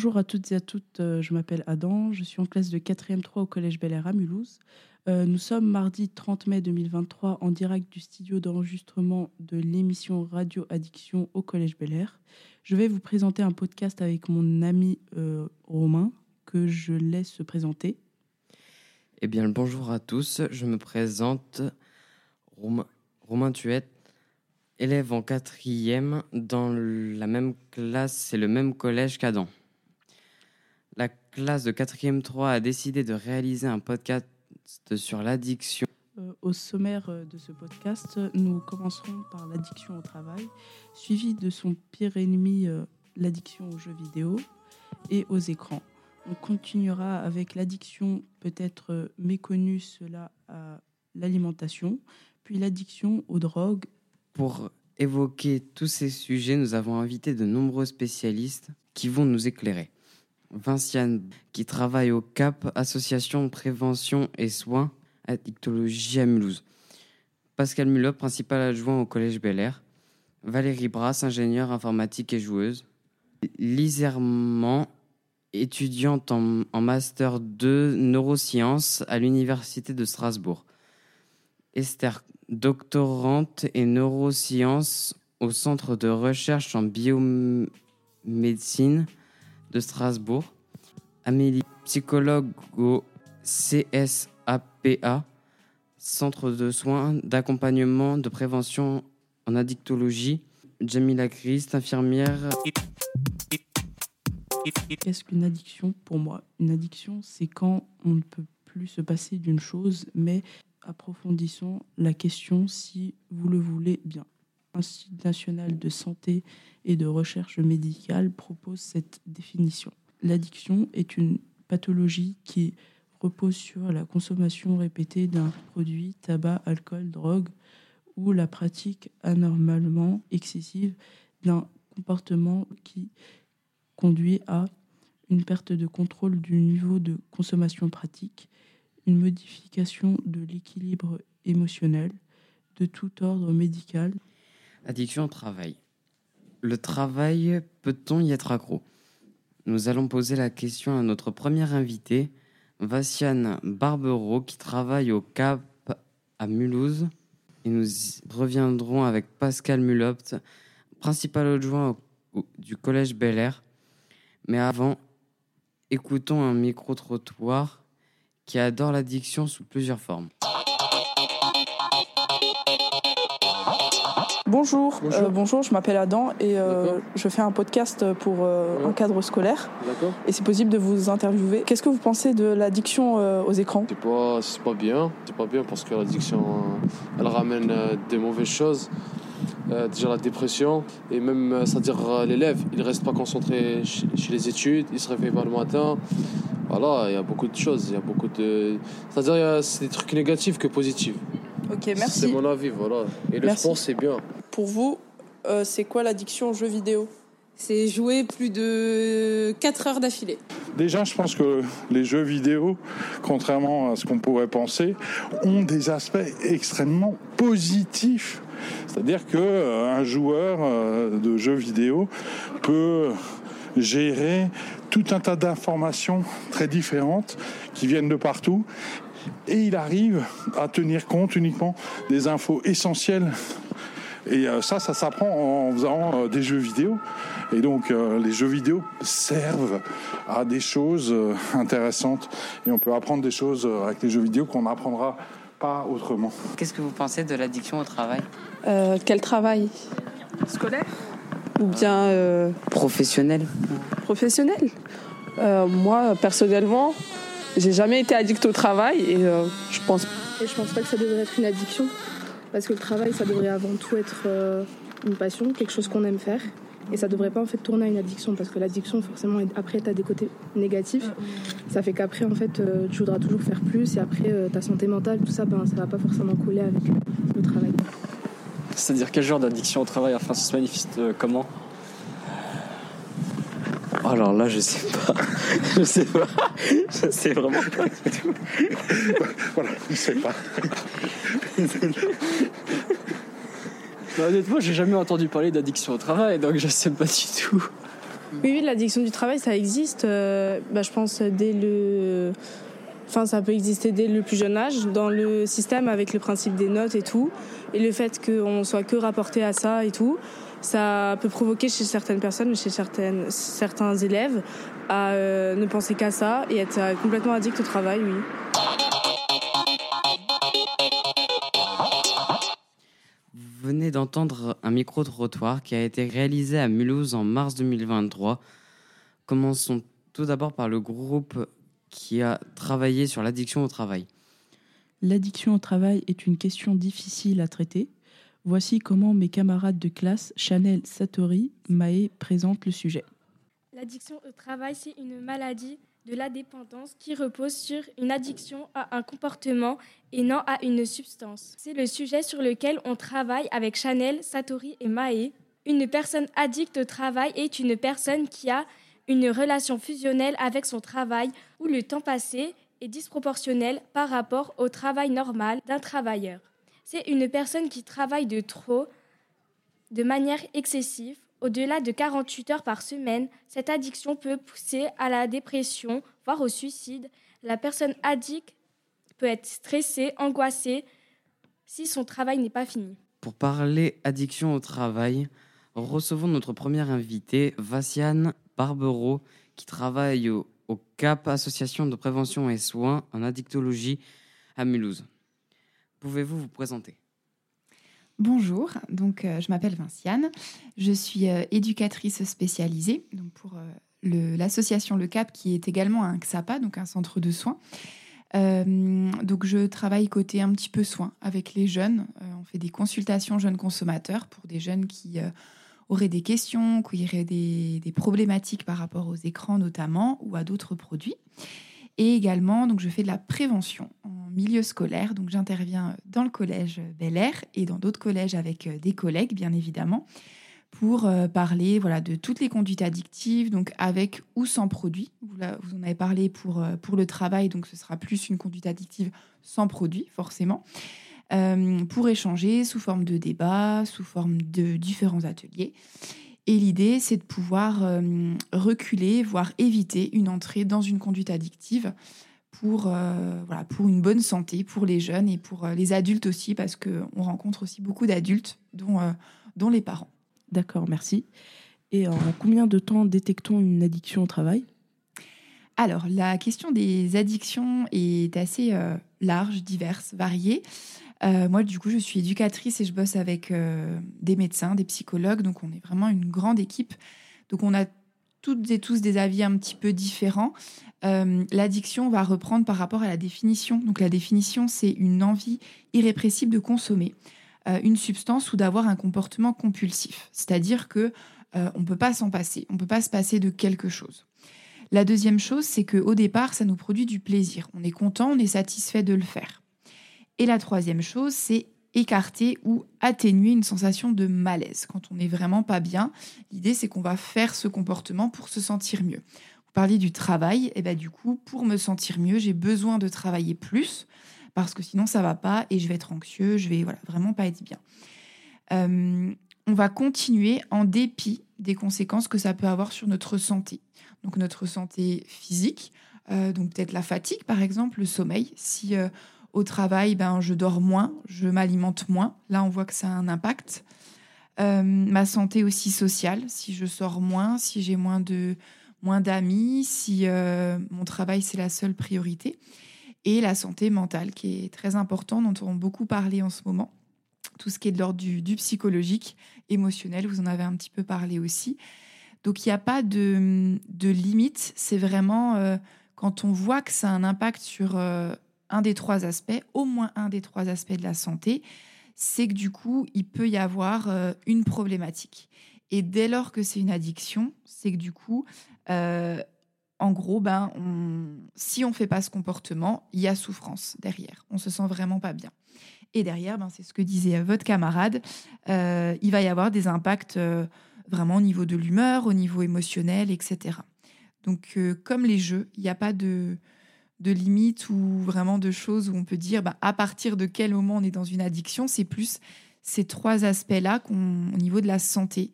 Bonjour à toutes et à toutes, euh, je m'appelle Adam, je suis en classe de 4e 3 au Collège Bel Air à Mulhouse. Euh, nous sommes mardi 30 mai 2023 en direct du studio d'enregistrement de l'émission Radio Addiction au Collège Bel Air. Je vais vous présenter un podcast avec mon ami euh, Romain que je laisse se présenter. Eh bien, bonjour à tous, je me présente Romain, Romain Tuette, élève en quatrième dans la même classe et le même collège qu'Adam. La classe de quatrième 3 a décidé de réaliser un podcast sur l'addiction. Euh, au sommaire euh, de ce podcast, nous commencerons par l'addiction au travail, suivi de son pire ennemi, euh, l'addiction aux jeux vidéo et aux écrans. On continuera avec l'addiction peut-être méconnue, cela à l'alimentation, puis l'addiction aux drogues. Pour évoquer tous ces sujets, nous avons invité de nombreux spécialistes qui vont nous éclairer. Vinciane, qui travaille au CAP, Association Prévention et Soins Addictologie à Mulhouse. Pascal Mulot, principal adjoint au Collège Bel Air. Valérie Brasse, ingénieure informatique et joueuse. Lise Herman, étudiante en, Master 2 Neurosciences à l'Université de Strasbourg. Esther, doctorante et neurosciences au Centre de recherche en biomédecine de Strasbourg. Amélie, psychologue au CSAPA, Centre de soins d'accompagnement de prévention en addictologie. Jamila Christ, infirmière. Qu'est-ce qu'une addiction pour moi Une addiction, c'est quand on ne peut plus se passer d'une chose, mais approfondissons la question si vous le voulez bien. L'Institut national de santé et de recherche médicale propose cette définition. L'addiction est une pathologie qui repose sur la consommation répétée d'un produit, tabac, alcool, drogue, ou la pratique anormalement excessive d'un comportement qui conduit à une perte de contrôle du niveau de consommation pratique, une modification de l'équilibre émotionnel de tout ordre médical. Addiction au travail. Le travail, peut-on y être accro? Nous allons poser la question à notre première invité, Vassiane Barbero, qui travaille au CAP à Mulhouse. Et nous reviendrons avec Pascal Mulopt, principal adjoint du Collège Bel Air. Mais avant, écoutons un micro-trottoir qui adore l'addiction sous plusieurs formes. Bonjour, Bonjour. euh, bonjour, je m'appelle Adam et euh, je fais un podcast pour euh, Ouais. un cadre scolaire D'accord. et c'est possible de vous interviewer. Qu'est-ce que vous pensez de l'addiction euh, aux écrans? C'est pas, c'est pas bien. C'est pas bien parce que l'addiction, euh, elle ramène euh, des mauvaises choses. Euh, déjà la dépression et même, euh, c'est-à-dire euh, l'élève, il reste pas concentré chez, chez les études, il se réveille pas le matin. Voilà, il y a beaucoup de choses, il y a beaucoup de... C'est-à-dire, il y a- c'est des trucs négatifs que positifs. Ok, C'est mon avis, voilà. Et le Merci. sport, c'est bien. Pour vous, euh, c'est quoi l'addiction aux jeux vidéo? C'est jouer plus de 4 heures d'affilée. Déjà, je pense que les jeux vidéo, contrairement à ce qu'on pourrait penser, ont des aspects extrêmement positifs. C'est-à-dire que euh, un joueur euh, de jeux vidéo peut gérer tout un tas d'informations très différentes qui viennent de partout et il arrive à tenir compte uniquement des infos essentielles et euh, ça, ça s'apprend en faisant euh, des jeux vidéo. Et donc, euh, les jeux vidéo servent à des choses intéressantes. Et on peut apprendre des choses avec les jeux vidéo qu'on n'apprendra pas autrement. Qu'est-ce que vous pensez de l'addiction au travail? Euh, quel travail? Scolaire? Ou bien euh, Professionnel professionnel? Euh, Moi, personnellement, j'ai jamais été addict au travail et euh, je pense Et je pense pas que ça devrait être une addiction. Parce que le travail, ça devrait avant tout être euh, une passion, quelque chose qu'on aime faire. Et ça devrait pas en fait tourner à une addiction. Parce que l'addiction, forcément, après, tu as des côtés négatifs. Ça fait qu'après, en fait, euh, tu voudras toujours faire plus. Et après, euh, ta santé mentale, tout ça, ben, ça va pas forcément coller avec le travail. C'est-à-dire quel genre d'addiction au travail? Enfin, ça se manifeste euh, comment? Alors là, je sais pas. je sais pas. Je sais vraiment pas du tout. Voilà, je sais pas. Bah, Honnêtement, j'ai jamais entendu parler d'addiction au travail, donc je sais pas du tout. Oui, oui, l'addiction du travail, ça existe. euh, bah, je pense dès le. Enfin, ça peut exister dès le plus jeune âge, dans le système avec le principe des notes et tout. Et le fait qu'on soit que rapporté à ça et tout, ça peut provoquer chez certaines personnes, chez certaines, certains élèves, à euh, ne penser qu'à ça et être euh, complètement addict au travail, oui. Vous venez d'entendre un micro-trottoir qui a été réalisé à Mulhouse en mars 2023. Commençons tout d'abord par le groupe qui a travaillé sur l'addiction au travail. L'addiction au travail est une question difficile à traiter. Voici comment mes camarades de classe, Chanel, Satori, Mae, présentent le sujet. L'addiction au travail, c'est une maladie de la dépendance qui repose sur une addiction à un comportement et non à une substance. C'est le sujet sur lequel on travaille avec Chanel, Satori et Mae. Une personne addicte au travail est une personne qui a une relation fusionnelle avec son travail où le temps passé est disproportionnel par rapport au travail normal d'un travailleur. C'est une personne qui travaille de trop, de manière excessive, au-delà de 48 heures par semaine. Cette addiction peut pousser à la dépression, voire au suicide. La personne addicte peut être stressée, angoissée, si son travail n'est pas fini. Pour parler addiction au travail, recevons notre première invitée, Vassiane Barbero, qui travaille au, au CAP, Association de prévention et soins en addictologie à Mulhouse. Pouvez-vous vous présenter? Bonjour, donc euh, je m'appelle Vinciane, je suis euh, éducatrice spécialisée pour euh, l'association Le Cap qui est également un XAPA, donc un centre de soins. Donc je travaille côté un petit peu soins avec les jeunes. On fait des consultations jeunes consommateurs pour des jeunes qui auraient des questions, qui auraient des problématiques par rapport aux écrans notamment ou à d'autres produits. Et également, donc, je fais de la prévention en milieu scolaire. Donc, j'interviens dans le collège Bel Air et dans d'autres collèges avec euh, des collègues, bien évidemment, pour euh, parler voilà, de toutes les conduites addictives, donc avec ou sans produit. Vous, en avez parlé pour, euh, pour le travail, donc ce sera plus une conduite addictive sans produit, forcément. Pour échanger sous forme de débat, sous forme de différents ateliers. Et l'idée, c'est de pouvoir euh, reculer, voire éviter une entrée dans une conduite addictive pour, euh, voilà, pour une bonne santé, pour les jeunes et pour euh, les adultes aussi, parce qu'on rencontre aussi beaucoup d'adultes, dont, euh, dont les parents. D'accord, merci. Et en combien de temps détectons une addiction au travail? Alors, la question des addictions est assez euh, large, diverse, variée. Euh, moi, du coup, je suis éducatrice et je bosse avec euh, des médecins, des psychologues, donc on est vraiment une grande équipe. Donc, on a toutes et tous des avis un petit peu différents. Euh, L'addiction, on va reprendre par rapport à la définition. Donc, la définition, c'est une envie irrépressible de consommer une substance ou d'avoir un comportement compulsif. C'est-à-dire que on peut pas s'en passer, on peut pas se passer de quelque chose. La deuxième chose, c'est qu'au départ, ça nous produit du plaisir. On est content, on est satisfait de le faire. Et la troisième chose, c'est écarter ou atténuer une sensation de malaise. Quand on n'est vraiment pas bien, l'idée, c'est qu'on va faire ce comportement pour se sentir mieux. Vous parliez du travail, et ben du coup, pour me sentir mieux, j'ai besoin de travailler plus parce que sinon ça va pas et je vais être anxieux, je vais voilà, vraiment pas être bien. Euh, on va continuer en dépit des conséquences que ça peut avoir sur notre santé. Donc notre santé physique, euh, donc peut-être la fatigue par exemple, le sommeil. Si euh, au travail, ben, je dors moins, je m'alimente moins, là on voit que ça a un impact. Euh, ma santé aussi sociale, si je sors moins, si j'ai moins de moins d'amis, si euh, mon travail c'est la seule priorité. Et la santé mentale qui est très importante, dont on a beaucoup parlé en ce moment. Tout ce qui est de l'ordre du, psychologique, émotionnel, vous en avez un petit peu parlé aussi. Donc il n'y a pas de, de limite, c'est vraiment euh, quand on voit que ça a un impact sur un des trois aspects, au moins un des trois aspects de la santé, c'est que du coup, il peut y avoir euh, une problématique. Et dès lors que c'est une addiction, c'est que du coup, euh, en gros, ben, on- si on fait pas ce comportement, il y a souffrance derrière. On se sent vraiment pas bien. Et derrière, ben, c'est ce que disait votre camarade, euh, il va y avoir des impacts vraiment au niveau de l'humeur, au niveau émotionnel, etc. Donc, comme les jeux, il n'y a pas de, de limite ou vraiment de choses où on peut dire bah, à partir de quel moment on est dans une addiction. C'est plus ces trois aspects-là au niveau de la santé.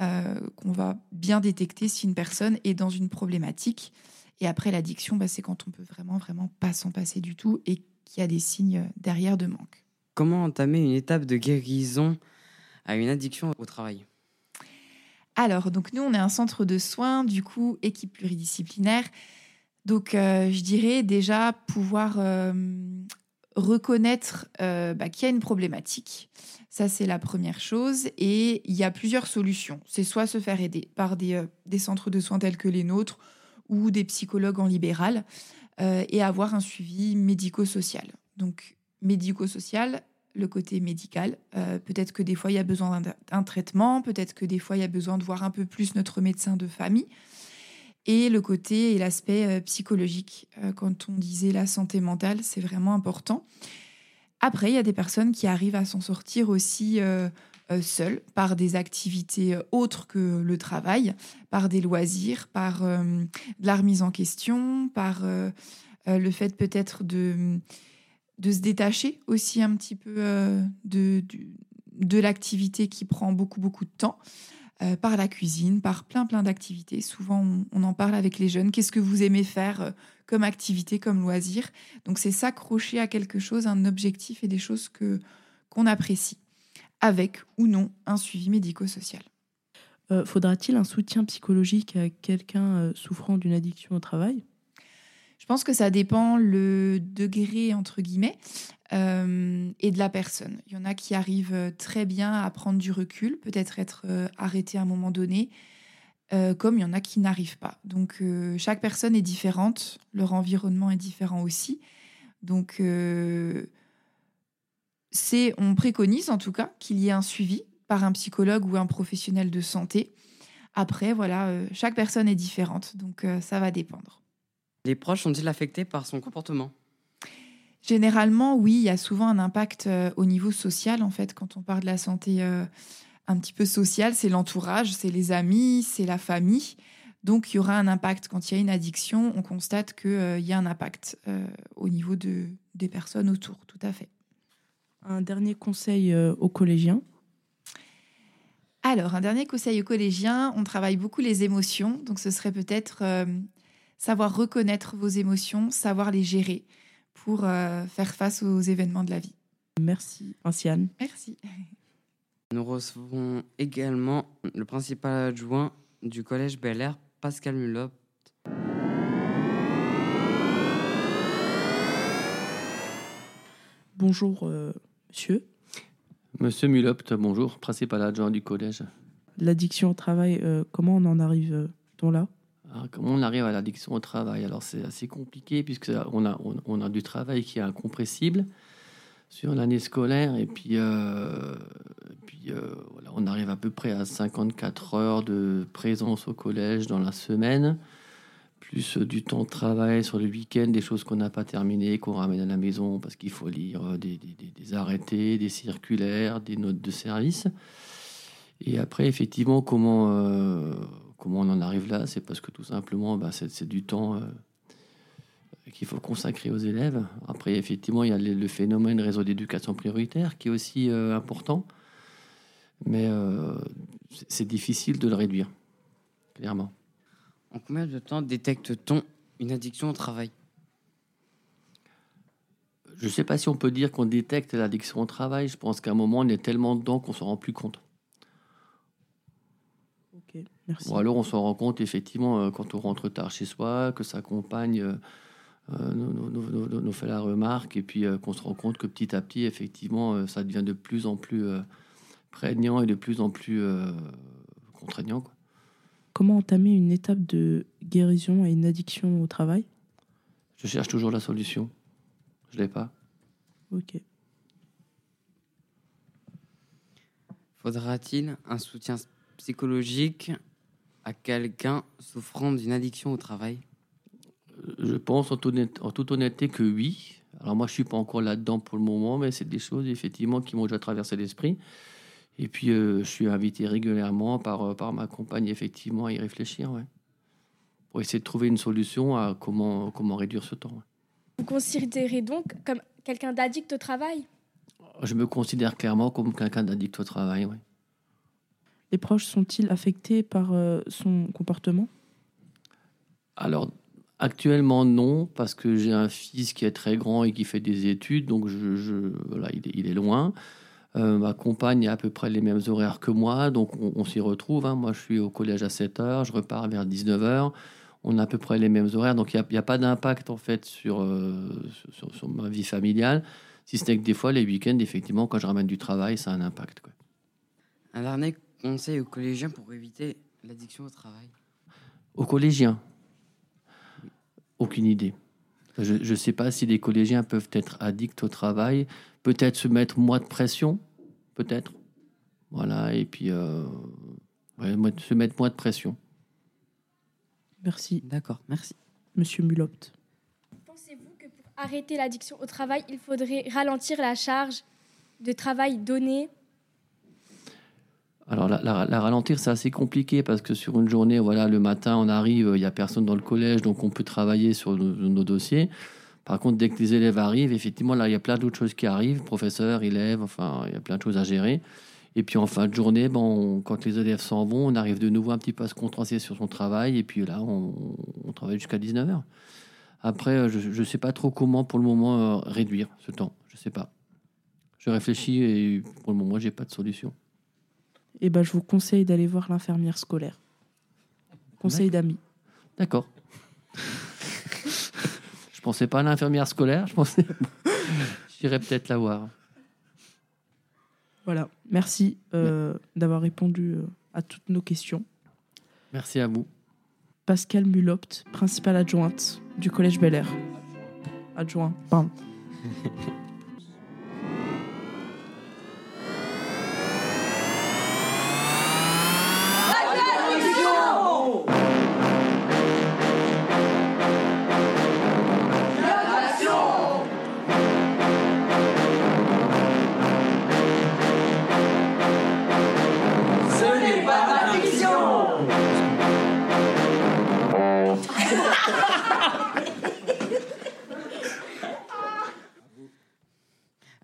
euh, qu'on va bien détecter si une personne est dans une problématique. Et après, l'addiction, bah, c'est quand on peut vraiment, vraiment pas s'en passer du tout et qu'il y a des signes derrière de manque. Comment entamer une étape de guérison à une addiction au travail? Alors, donc nous, on est un centre de soins, du coup, équipe pluridisciplinaire. Donc, euh, je dirais déjà pouvoir euh, reconnaître euh, bah, qu'il y a une problématique. Ça, c'est la première chose. Et il y a plusieurs solutions. C'est soit se faire aider par des, des, centres de soins tels que les nôtres ou des psychologues en libéral et avoir un suivi médico-social. Donc, médico-social, le côté médical. peut-être que des fois, il y a besoin d'un traitement. Peut-être que des fois, il y a besoin de voir un peu plus notre médecin de famille et le côté et l'aspect euh, psychologique. Euh, quand on disait la santé mentale, c'est vraiment important. Après, il y a des personnes qui arrivent à s'en sortir aussi euh, seules par des activités autres que le travail, par des loisirs, par de la remise en question, par le fait peut-être de, de se détacher aussi un petit peu de, de l'activité qui prend beaucoup, beaucoup de temps. Euh, par la cuisine, par plein plein d'activités. Souvent, on, en parle avec les jeunes. Qu'est-ce que vous aimez faire euh, comme activité, comme loisir? Donc, c'est s'accrocher à quelque chose, un objectif et des choses que qu'on apprécie, avec ou non un suivi médico-social. Euh, faudra-t-il un soutien psychologique à quelqu'un souffrant d'une addiction au travail? Je pense que ça dépend le degré, entre guillemets, euh, et de la personne. Il y en a qui arrivent euh, très bien à prendre du recul, peut-être être, euh, arrêté à un moment donné, comme il y en a qui n'arrivent pas. Donc chaque personne est différente, leur environnement est différent aussi. Donc on préconise en tout cas qu'il y ait un suivi par un psychologue ou un professionnel de santé. Après, voilà, chaque personne est différente, donc ça va dépendre. Les proches sont-ils affectés par son comportement? Généralement, oui, il y a souvent un impact euh, au niveau social, en fait, quand on parle de la santé euh, un petit peu sociale, c'est l'entourage, c'est les amis, c'est la famille. Donc, il y aura un impact. Quand il y a une addiction, on constate qu'il euh, y a un impact au niveau de, des personnes autour, tout à fait. Un dernier conseil aux collégiens? Alors, un dernier conseil aux collégiens, on travaille beaucoup les émotions, donc ce serait peut-être savoir reconnaître vos émotions, savoir les gérer pour euh, faire face aux événements de la vie. Merci, Anciane. Merci. Nous recevons également le principal adjoint du collège Bel Air, Pascal Mulop. Bonjour, euh, monsieur. Monsieur Mulopt, bonjour, principal adjoint du collège. L'addiction au travail, euh, comment on en arrive-t-on là? Comment on arrive à l'addiction au travail Alors c'est assez compliqué puisque on a, on, a du travail qui est incompressible sur l'année scolaire et puis, euh, puis euh, voilà, on arrive à peu près à 54 heures de présence au collège dans la semaine, plus du temps de travail sur le week-end, des choses qu'on n'a pas terminées, qu'on ramène à la maison parce qu'il faut lire des, des, des, arrêtés, des circulaires, des notes de service. Et après, effectivement, comment, euh, Comment on en arrive là C'est parce que tout simplement, bah, c'est du temps euh, qu'il faut consacrer aux élèves. Après, effectivement, il y a le, phénomène réseau d'éducation prioritaire qui est aussi euh, important, mais euh, c'est difficile de le réduire, clairement. En combien de temps détecte-t-on une addiction au travail? Je ne sais pas si on peut dire qu'on détecte l'addiction au travail. Je pense qu'à un moment, on est tellement dedans qu'on ne s'en rend plus compte. Ou alors on s'en rend compte effectivement euh, quand on rentre tard chez soi, que sa compagne euh, euh, nous, fait la remarque et puis qu'on se rend compte que petit à petit, effectivement, ça devient de plus en plus prégnant et de plus en plus contraignant. Comment entamer une étape de guérison à une addiction au travail? Je cherche toujours la solution. Je l'ai pas. Ok. Faudra-t-il un soutien psychologique? À quelqu'un souffrant d'une addiction au travail Je pense en, toute honnêteté que oui. Alors moi, je suis pas encore là-dedans pour le moment, mais c'est des choses effectivement qui m'ont déjà traversé l'esprit. Et puis, euh, je suis invité régulièrement par, euh, par ma compagne, effectivement, à y réfléchir, ouais. pour essayer de trouver une solution à comment, comment réduire ce temps. Vous considérez donc comme quelqu'un d'addict au travail? Je me considère clairement comme quelqu'un d'addict au travail, oui. Les proches sont-ils affectés par euh, son comportement? Alors, actuellement, non, parce que j'ai un fils qui est très grand et qui fait des études, donc je, je- voilà, il, est, il est loin. Euh, ma compagne a à peu près les mêmes horaires que moi, donc on, on s'y retrouve. hein. Moi, je suis au collège à 7 h, je repars vers 19 h. On a à peu près les mêmes horaires, donc il n'y a, pas d'impact en fait sur, euh, sur, sur ma vie familiale. Si ce n'est que des fois, les week-ends, effectivement, quand je ramène du travail, ça a un impact. quoi. Un dernier conseil aux collégiens pour éviter l'addiction au travail. Aux collégiens Aucune idée. Je ne sais pas si les collégiens peuvent être addicts au travail, peut-être se mettre moins de pression, peut-être. Voilà, et puis euh, ouais, se mettre moins de pression. Merci. D'accord, merci. Monsieur Mulopt. Pensez-vous que pour arrêter l'addiction au travail, il faudrait ralentir la charge de travail donnée Alors la, ralentir, c'est assez compliqué parce que sur une journée, voilà, le matin, on arrive, il n'y a personne dans le collège, donc on peut travailler sur nos, dossiers. Par contre, dès que les élèves arrivent, effectivement, là, il y a plein d'autres choses qui arrivent, professeurs, élèves, enfin, il y a plein de choses à gérer. Et puis en fin de journée, bon, on- quand les élèves s'en vont, on arrive de nouveau un petit peu à se concentrer sur son travail, et puis là, on, travaille jusqu'à 19h. Après, euh, je ne sais pas trop comment, pour le moment, euh, réduire ce temps. Je ne sais pas. Je réfléchis et pour le moment, j'ai pas de solution. Eh ben, je vous conseille d'aller voir l'infirmière scolaire. Conseil d'amis. D'accord. je pensais pas à l'infirmière scolaire, je pensais. J'irais peut-être la voir. Voilà. Merci euh, d'avoir répondu euh, à toutes nos questions. Merci à vous. Pascal Mulopt, principale adjointe du Collège Bel Air. Adjoint, pardon.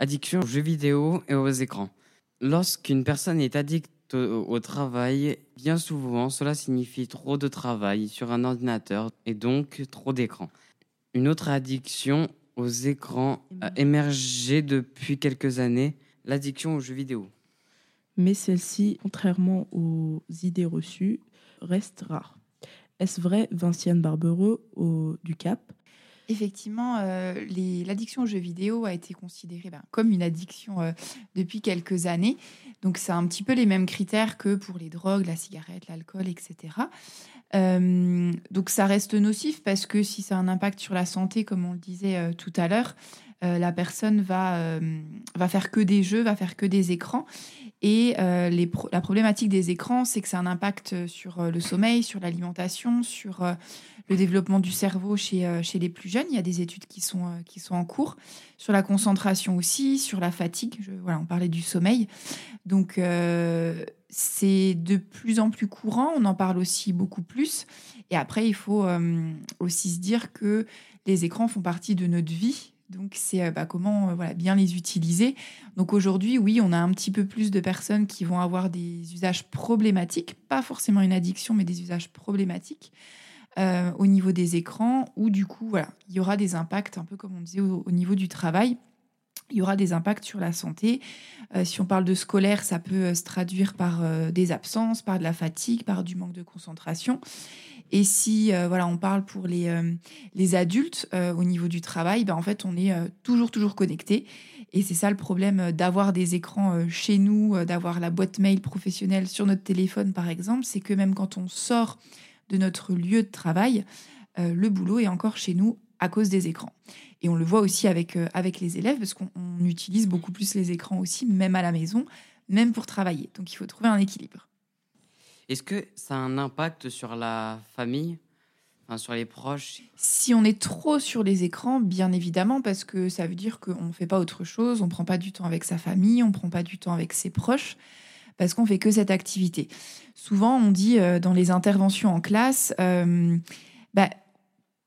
Addiction aux jeux vidéo et aux écrans. Lorsqu'une personne est addicte au, au travail, bien souvent, cela signifie trop de travail sur un ordinateur et donc trop d'écran. Une autre addiction aux écrans a émergé depuis quelques années, l'addiction aux jeux vidéo. Mais celle-ci, contrairement aux idées reçues, reste rare. Est-ce vrai, Vinciane Barbereux, au, du CAP? Effectivement, euh, l'addiction aux jeux vidéo a été considérée ben, comme une addiction euh, depuis quelques années. Donc, c'est un petit peu les mêmes critères que pour les drogues, la cigarette, l'alcool, etc. Euh, donc, ça reste nocif parce que si ça a un impact sur la santé, comme on le disait tout à l'heure, la personne va, euh, va faire que des jeux, va faire que des écrans. Et euh, la problématique des écrans, c'est que ça a un impact sur euh, le sommeil, sur l'alimentation, sur euh, le développement du cerveau chez, euh, chez les plus jeunes. Il y a des études qui sont, euh, qui sont en cours sur la concentration aussi, sur la fatigue. Je- voilà, on parlait du sommeil. Donc, euh, c'est de plus en plus courant. On en parle aussi beaucoup plus. Et après, il faut euh, aussi se dire que les écrans font partie de notre vie. Donc, c'est euh, bah, comment euh, voilà, bien les utiliser. Donc, aujourd'hui, oui, on a un petit peu plus de personnes qui vont avoir des usages problématiques, pas forcément une addiction, mais des usages problématiques euh, au niveau des écrans, où du coup, voilà, il y aura des impacts, un peu comme on disait au, au niveau du travail. Il y aura des impacts sur la santé. Si on parle de scolaire, ça peut se traduire par des absences, par de la fatigue, par du manque de concentration. Et si euh, voilà, on parle pour les, euh, les adultes euh, au niveau du travail, ben, en fait, on est toujours, toujours connecté. Et c'est ça le problème d'avoir des écrans chez nous, d'avoir la boîte mail professionnelle sur notre téléphone, par exemple. C'est que même quand on sort de notre lieu de travail, le boulot est encore chez nous à cause des écrans. Et on le voit aussi avec, avec les élèves, parce qu'on on utilise beaucoup plus les écrans aussi, même à la maison, même pour travailler. Donc il faut trouver un équilibre. Est-ce que ça a un impact sur la famille, sur les proches? Si on est trop sur les écrans, bien évidemment, parce que ça veut dire qu'on ne fait pas autre chose, on ne prend pas du temps avec sa famille, on ne prend pas du temps avec ses proches, parce qu'on fait que cette activité. Souvent, on dit euh, dans les interventions en classe, euh, bah,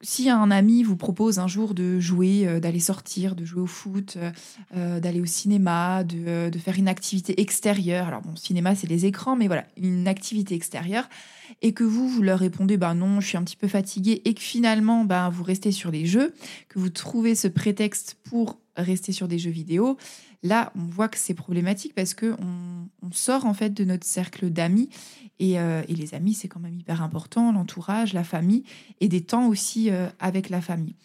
si un ami vous propose un jour de jouer, euh, d'aller sortir, de jouer au foot, euh, euh, d'aller au cinéma, de, faire une activité extérieure, alors bon, cinéma c'est les écrans, mais voilà, une activité extérieure, et que vous, vous leur répondez, bah non, je suis un petit peu fatigué, et que finalement, bah, vous restez sur les jeux, que vous trouvez ce prétexte pour rester sur des jeux vidéo, là, on voit que c'est problématique parce que on, sort en fait de notre cercle d'amis et, euh, et les amis, c'est quand même hyper important, l'entourage, la famille et des temps aussi euh, avec la famille.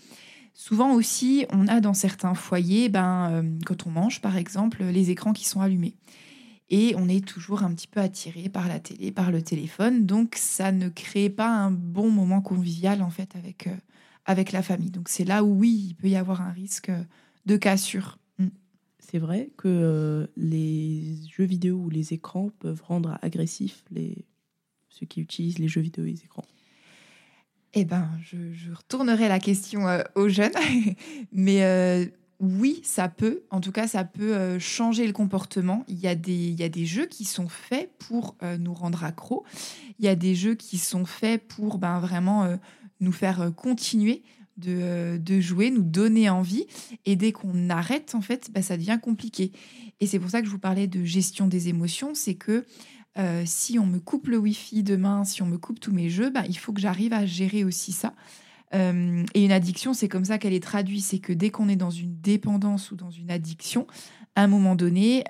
Souvent aussi, on a dans certains foyers, ben, euh, quand on mange par exemple, les écrans qui sont allumés. Et on est toujours un petit peu attiré par la télé, par le téléphone. Donc ça ne crée pas un bon moment convivial en fait avec, avec la famille. Donc c'est là où oui, il peut y avoir un risque de cassure. Mm. C'est vrai que euh, les jeux vidéo ou les écrans peuvent rendre agressifs les... ceux qui utilisent les jeux vidéo et les écrans. Eh ben, je, je retournerai la question euh, aux jeunes. Mais euh, oui, ça peut. En tout cas, ça peut euh, changer le comportement. Il y, a des, il y a des jeux qui sont faits pour nous rendre accros. Il y a des jeux qui sont faits pour ben, vraiment nous faire continuer de, euh, de jouer, nous donner envie. Et dès qu'on arrête, en fait, ben, ça devient compliqué. Et c'est pour ça que je vous parlais de gestion des émotions. C'est que euh, si on me coupe le Wi-Fi demain, si on me coupe tous mes jeux, ben, il faut que j'arrive à gérer aussi ça. Euh, et une addiction, c'est comme ça qu'elle est traduite. C'est que dès qu'on est dans une dépendance ou dans une addiction, à un moment donné,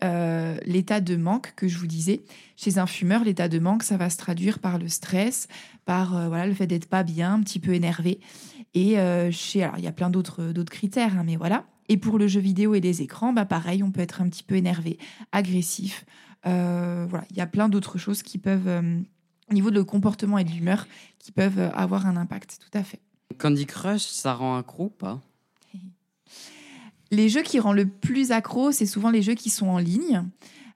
l'état de manque que je vous disais, chez un fumeur, l'état de manque, ça va se traduire par le stress, par voilà le fait d'être pas bien, un petit peu énervé. Et euh, chez, alors il y a plein d'autres d'autres critères, hein, mais voilà. Et pour le jeu vidéo et les écrans, bah pareil, on peut être un petit peu énervé, agressif. Euh, voilà, il y a plein d'autres choses qui peuvent, euh, au niveau de le comportement et de l'humeur, qui peuvent euh, avoir un impact. Tout à fait. Candy Crush, ça rend accro ou pas? Les jeux qui rendent le plus accro, c'est souvent les jeux qui sont en ligne,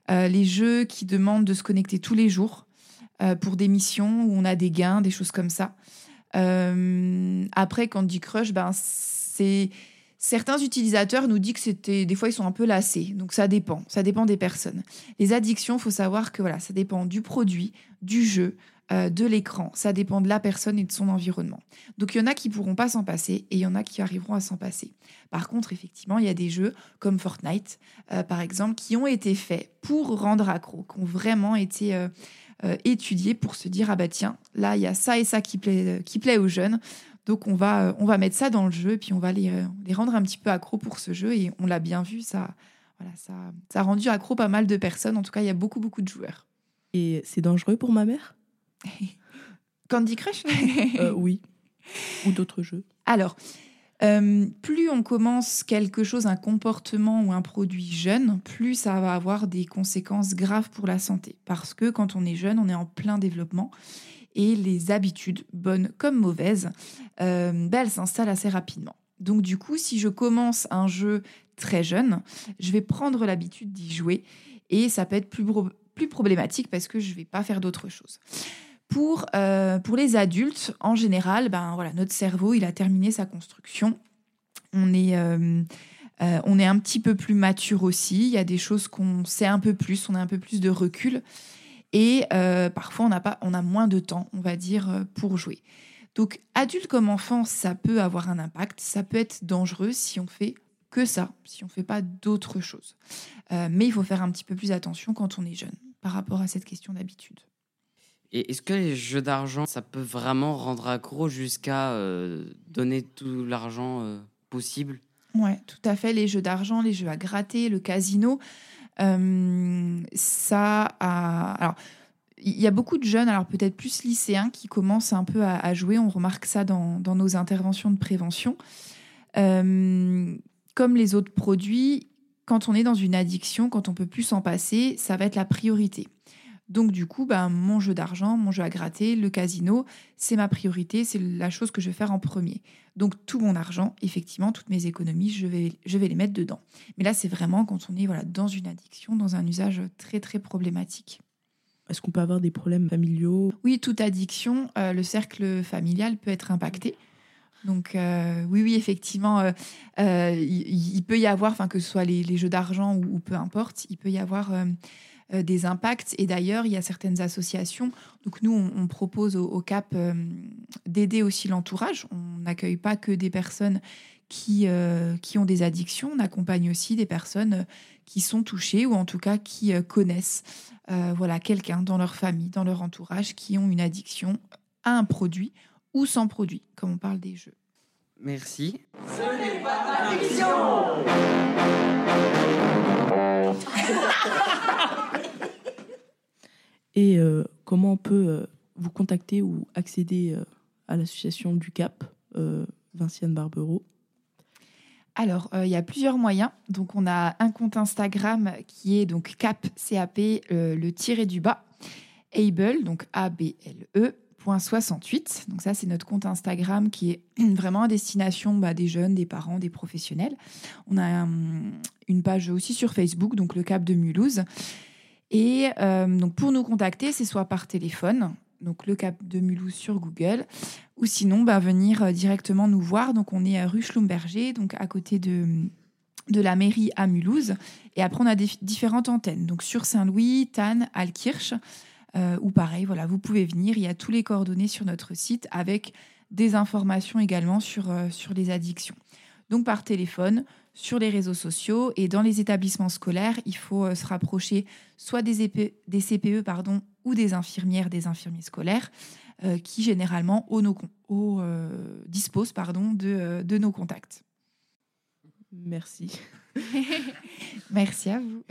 euh, les jeux qui demandent de se connecter tous les jours euh, pour des missions où on a des gains, des choses comme ça. Euh, après, Candy Crush, ben, c'est certains utilisateurs nous disent que c'était des fois ils sont un peu lassés. Donc ça dépend, ça dépend des personnes. Les addictions, faut savoir que voilà, ça dépend du produit, du jeu, euh, de l'écran. Ça dépend de la personne et de son environnement. Donc il y en a qui pourront pas s'en passer et il y en a qui arriveront à s'en passer. Par contre, effectivement, il y a des jeux comme Fortnite, euh, par exemple, qui ont été faits pour rendre accro, qui ont vraiment été euh, euh, étudiés pour se dire ah bah tiens, là il y a ça et ça qui plaît, qui plaît aux jeunes. Donc on va, euh, on va mettre ça dans le jeu, puis on va les, euh, les rendre un petit peu accros pour ce jeu. Et on l'a bien vu, ça, voilà, ça, ça a rendu accro pas mal de personnes. En tout cas, il y a beaucoup, beaucoup de joueurs. Et c'est dangereux pour ma mère? Candy Crush? Euh, Oui. Ou d'autres jeux? Alors, euh, plus on commence quelque chose, un comportement ou un produit jeune, plus ça va avoir des conséquences graves pour la santé. Parce que quand on est jeune, on est en plein développement et les habitudes, bonnes comme mauvaises, euh, ben, elles s'installent assez rapidement. Donc du coup, si je commence un jeu très jeune, je vais prendre l'habitude d'y jouer et ça peut être plus, plus problématique parce que je ne vais pas faire d'autre chose. Pour, euh, pour les adultes, en général, ben, voilà, notre cerveau, il a terminé sa construction. On est, euh, euh, on est un petit peu plus mature aussi. Il y a des choses qu'on sait un peu plus, on a un peu plus de recul. Et parfois, on, n'a pas, on a moins de temps, on va dire, pour jouer. Donc, adulte comme enfant, ça peut avoir un impact. Ça peut être dangereux si on fait que ça, si on ne fait pas d'autres choses. Mais il faut faire un petit peu plus attention quand on est jeune par rapport à cette question d'habitude. Et est-ce que les jeux d'argent, ça peut vraiment rendre accro jusqu'à euh, donner tout l'argent euh, possible? Ouais, tout à fait. Les jeux d'argent, les jeux à gratter, le casino, euh, ça a. Alors, il y a beaucoup de jeunes, alors peut-être plus lycéens, qui commencent un peu à, jouer. On remarque ça dans, dans nos interventions de prévention. Comme les autres produits, quand on est dans une addiction, quand on peut plus s'en passer, ça va être la priorité. Donc du coup, ben, mon jeu d'argent, mon jeu à gratter, le casino, c'est ma priorité, c'est la chose que je vais faire en premier. Donc tout mon argent, effectivement, toutes mes économies, je vais, je vais les mettre dedans. Mais là, c'est vraiment quand on est voilà, dans une addiction, dans un usage très très problématique. Est-ce qu'on peut avoir des problèmes familiaux? Oui, toute addiction, euh, le cercle familial peut être impacté. Donc euh, oui, oui, effectivement, euh, euh, il, il peut y avoir, enfin que ce soit les, les jeux d'argent ou, ou peu importe, il peut y avoir euh, des impacts. Et d'ailleurs, il y a certaines associations. Donc nous, on, on propose au, au CAP euh, d'aider aussi l'entourage. On n'accueille pas que des personnes qui, euh, qui ont des addictions, on accompagne aussi des personnes qui sont touchées ou en tout cas qui euh, connaissent euh, voilà, quelqu'un dans leur famille, dans leur entourage, qui ont une addiction à un produit ou sans produit, comme on parle des jeux. Merci. Ce n'est pas l'addiction Et euh, comment on peut euh, vous contacter ou accéder euh, à l'association du CAP, euh, Vinciane Barbero Alors, euh, il y a plusieurs moyens. Donc, on a un compte Instagram qui est donc cap, CAP, euh, le tiré du bas, able, donc A-B-L-E, 68. Donc, ça, c'est notre compte Instagram qui est vraiment à destination bah, des jeunes, des parents, des professionnels. On a un- une page aussi sur Facebook, donc le Cap de Mulhouse. Et euh, donc, pour nous contacter, c'est soit par téléphone, donc le Cap de Mulhouse sur Google, ou sinon bah, venir euh, directement nous voir. Donc on est à rue Schlumberger, donc à côté de, de la mairie à Mulhouse. Et après, on a des différentes antennes, donc sur Saint-Louis, Tannes, Alkirch, euh, ou pareil, voilà, vous pouvez venir. Il y a tous les coordonnées sur notre site avec des informations également sur, euh, sur les addictions. Donc par téléphone, sur les réseaux sociaux et dans les établissements scolaires, il faut euh, se rapprocher soit des, EP des CPE pardon, ou des infirmières, des infirmiers scolaires euh, qui généralement au au, euh, disposent pardon, de, de nos contacts. Merci. Merci à vous.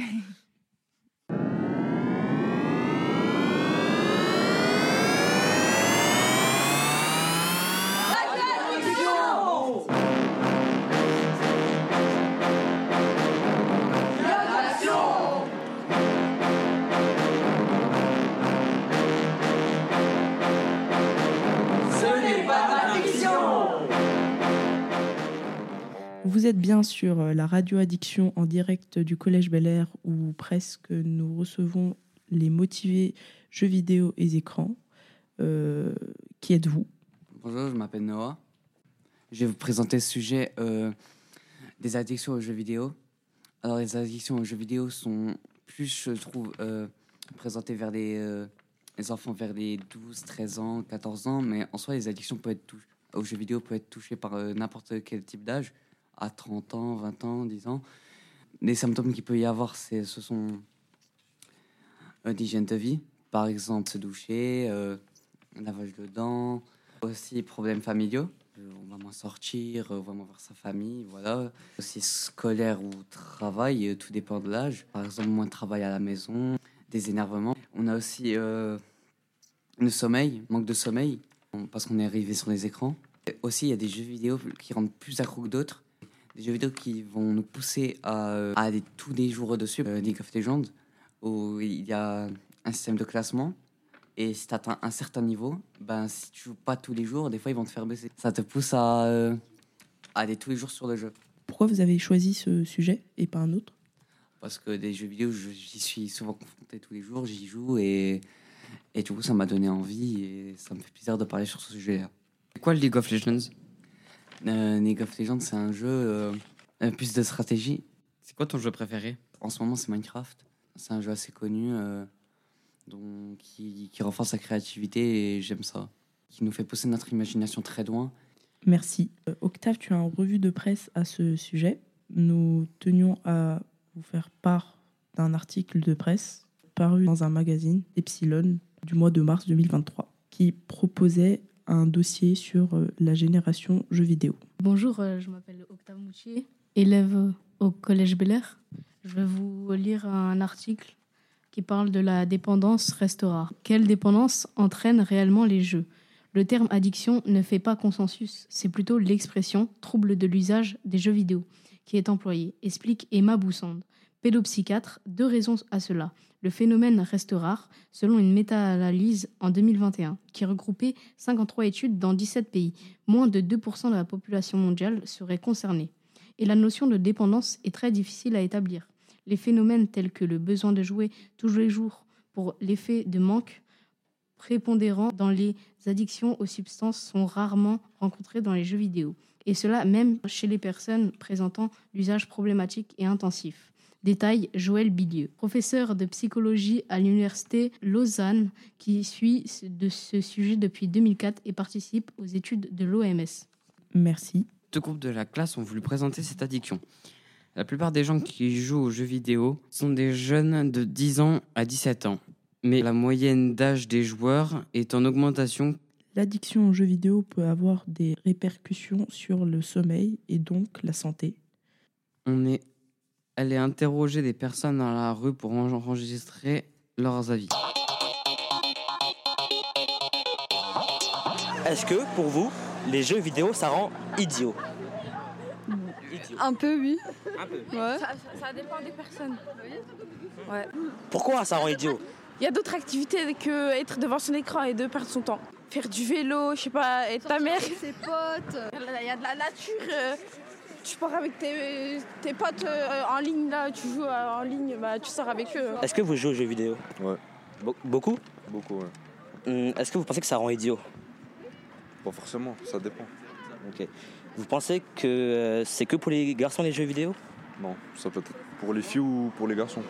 Vous êtes bien sur euh, la radio addiction en direct du Collège Bel Air où presque nous recevons les motivés jeux vidéo et écrans. Euh, qui êtes-vous? Bonjour, je m'appelle Noah. Je vais vous présenter le sujet euh, des addictions aux jeux vidéo. Alors, les addictions aux jeux vidéo sont plus, je trouve, présentées vers les, enfants vers les 12, 13 ans, 14 ans. Mais en soi, les addictions peuvent être aux jeux vidéo peuvent être touchées par n'importe quel type d'âge, à 30 ans, 20 ans, 10 ans. Les symptômes qu'il peut y avoir, ce sont euh, d'hygiène de vie. Par exemple, se doucher, euh, lavage de dents, aussi problèmes familiaux. Euh, On va moins sortir, on va moins voir sa famille, voilà. Aussi scolaire ou travail, tout dépend de l'âge. Par exemple, moins de travail à la maison, des énervements. On a aussi le sommeil, manque de sommeil, parce qu'on est arrivé sur les écrans. Aussi, il y a des jeux vidéo qui rendent plus accro que d'autres. Des jeux vidéo qui vont nous pousser à, à aller tous les jours dessus. Euh, League of Legends, où il y a un système de classement. Et si tu atteins un certain niveau, ben, si tu joues pas tous les jours, des fois ils vont te faire baisser. Ça te pousse à, euh, à aller tous les jours sur le jeu. Pourquoi vous avez choisi ce sujet et pas un autre? Parce que des jeux vidéo, j'y suis souvent confronté tous les jours, j'y joue et, et du coup ça m'a donné envie et ça me fait plaisir de parler sur ce sujet-là. C'est quoi le League of Legends? Euh, League of Legends, c'est un jeu euh, euh, plus de stratégie. C'est quoi ton jeu préféré? En ce moment, c'est Minecraft. C'est un jeu assez connu euh, donc, qui, qui renforce la créativité et j'aime ça. Qui nous fait pousser notre imagination très loin. Merci. Euh, Octave, tu as un revue de presse à ce sujet. Nous tenions à vous faire part d'un article de presse paru dans un magazine, Epsilon, du mois de mars 2023, qui proposait un dossier sur euh, la génération jeux vidéo. Bonjour, euh, je m'appelle Octave Moutier, élève au Collège Bel Air. Je vais vous lire un article qui parle de la dépendance reste rare. Quelle dépendance entraîne réellement les jeux? Le terme addiction ne fait pas consensus, c'est plutôt l'expression trouble de l'usage des jeux vidéo qui est employée, explique Emma Boussande, pédopsychiatre. Deux raisons à cela. Le phénomène reste rare, selon une méta-analyse en 2021, qui regroupait 53 études dans 17 pays. Moins de 2% de la population mondiale serait concernée. Et la notion de dépendance est très difficile à établir. Les phénomènes tels que le besoin de jouer tous les jours pour l'effet de manque prépondérant dans les addictions aux substances sont rarement rencontrés dans les jeux vidéo. Et cela même chez les personnes présentant l'usage problématique et intensif. Détaille Joël Bilieu, professeur de psychologie à l'université Lausanne, qui suit de ce sujet depuis 2004 et participe aux études de l'OMS. Merci. Deux groupes de la classe ont voulu présenter cette addiction. La plupart des gens qui jouent aux jeux vidéo sont des jeunes de 10 ans à 17 ans. Mais la moyenne d'âge des joueurs est en augmentation. L'addiction aux jeux vidéo peut avoir des répercussions sur le sommeil et donc la santé. On est allé interroger des personnes dans la rue pour enregistrer leurs avis. Est-ce que, pour vous, les jeux vidéo, ça rend idiot Un peu, oui. Un peu. Ouais. Ça, ça dépend des personnes. Ouais. Pourquoi ça rend idiot Il y a d'autres activités que être devant son écran et de perdre son temps. Faire du vélo, je sais pas, être ta mère. ses potes. Il y a de la nature. Tu pars avec tes, tes potes euh, en ligne, là, tu joues euh, en ligne, bah, tu sors avec eux. Est-ce que vous jouez aux jeux vidéo? Ouais. Be- beaucoup? Beaucoup, ouais. Hum, Est-ce que vous pensez que ça rend idiot? Pas forcément, ça dépend. Ok. Vous pensez que euh, c'est que pour les garçons les jeux vidéo? Non, ça peut être pour les filles ou pour les garçons.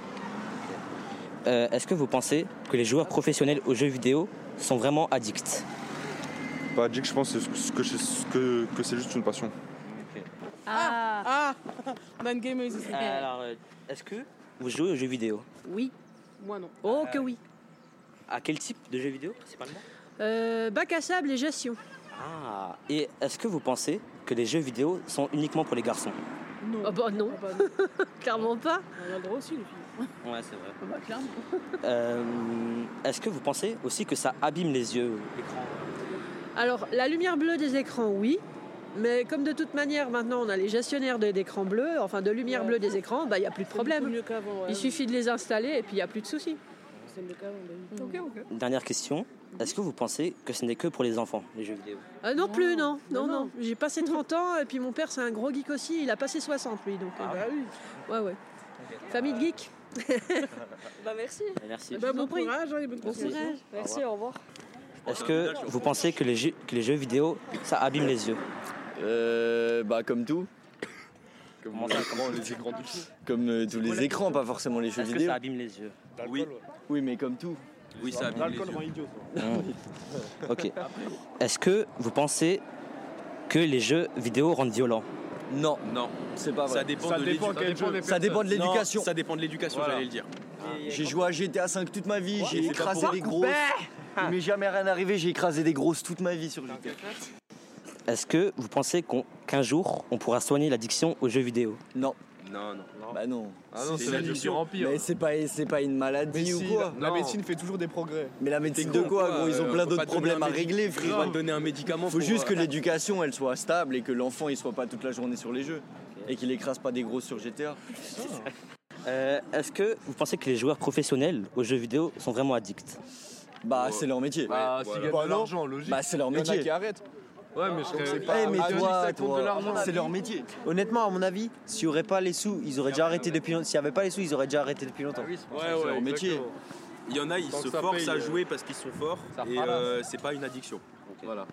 Euh, Est-ce que vous pensez que les joueurs professionnels aux jeux vidéo sont vraiment addicts? Pas addict, je pense que c'est- que, c'est- que, que c'est juste une passion. Ah, ah. Une gameuse aussi. Alors, euh, est-ce que vous jouez aux jeux vidéo? Oui. Moi non. Oh que oui. À quel type de jeux vidéo principalement? Euh, bac à sable et gestion. Ah, et est-ce que vous pensez que les jeux vidéo sont uniquement pour les garçons? Non. Ah bah non. Clairement pas. On a le droit aussi, les filles. Ouais, c'est vrai. bah clairement. Euh, est-ce que vous pensez aussi que ça abîme les yeux, l'écran? Alors, la lumière bleue des écrans, oui. Mais comme de toute manière, maintenant, on a les gestionnaires d'écrans bleus, enfin de lumière bleue des écrans, bah, il n'y a plus de problème. mieux qu'avant, ouais. Il suffit de les installer et puis il n'y a plus de soucis. C'est mieux qu'avant, bah. Dernière question. Est-ce que vous pensez que ce n'est que pour les enfants, les jeux vidéo? Euh, non plus, non. Non, non. J'ai passé 30 ans et puis mon père, c'est un gros geek aussi. Il a passé 60, lui. Donc, Ah euh, bah oui. Ouais, ouais. Famille de geek. Bah merci. Merci. Bah, bon courage, hein, Bon courage. Merci, au revoir. Est-ce que vous pensez que les, jeux, que les jeux vidéo, ça abîme les yeux? Euh, bah comme tout. Comme les écrans du Comme euh, tous les écrans, pas forcément les jeux Est-ce que vidéo. ça abîme les yeux Oui. Oui, mais comme tout. Oui, ça abîme les yeux. rend idiot. Ok. Est-ce que vous pensez que les jeux vidéo rendent violents? Non. Non. C'est pas vrai. Ça dépend Ça de dépend l'édu- quel jeu. Ça dépend de l'éducation. Non, Ça dépend de l'éducation, Voilà. j'allais le dire. J'ai joué à GTA 5 toute ma vie, j'ai écrasé des ça. grosses. M'est jamais rien arrivé, j'ai écrasé des grosses toute ma vie sur GTA. Est-ce que vous pensez qu'un jour, on pourra soigner l'addiction aux jeux vidéo? Non. Non, non. Bah non. Ah non, C'est c'est l'addiction empire. Mais c'est pas, c'est pas une maladie ou quoi la- la médecine fait toujours des progrès. Mais la médecine de quoi, gros? Ils ont Euh, plein d'autres problèmes à régler, va te donner un médicament Faut pour, juste que euh, l'éducation elle soit stable et que l'enfant il soit pas toute la journée sur les jeux et qu'il écrase pas des grosses sur GTA. Euh, Est-ce que vous pensez que les joueurs professionnels aux jeux vidéo sont vraiment addicts? Bah c'est leur métier. Bah, de l'argent, logique. Bah c'est leur Il y en a métier. qui arrêtent. Ouais, mais je serais c'est pas Eh, mais toi, ça compte toi, c'est leur métier. Honnêtement, à mon avis, s'il n'y aurait pas les sous, ils auraient déjà arrêté depuis longtemps. S'il n'y avait pas les sous, ils auraient déjà arrêté depuis longtemps. Ouais, ouais, exactement. Il y en a, ils Tant se forcent paye, à euh, jouer parce qu'ils sont forts et euh, c'est pas une addiction. Voilà.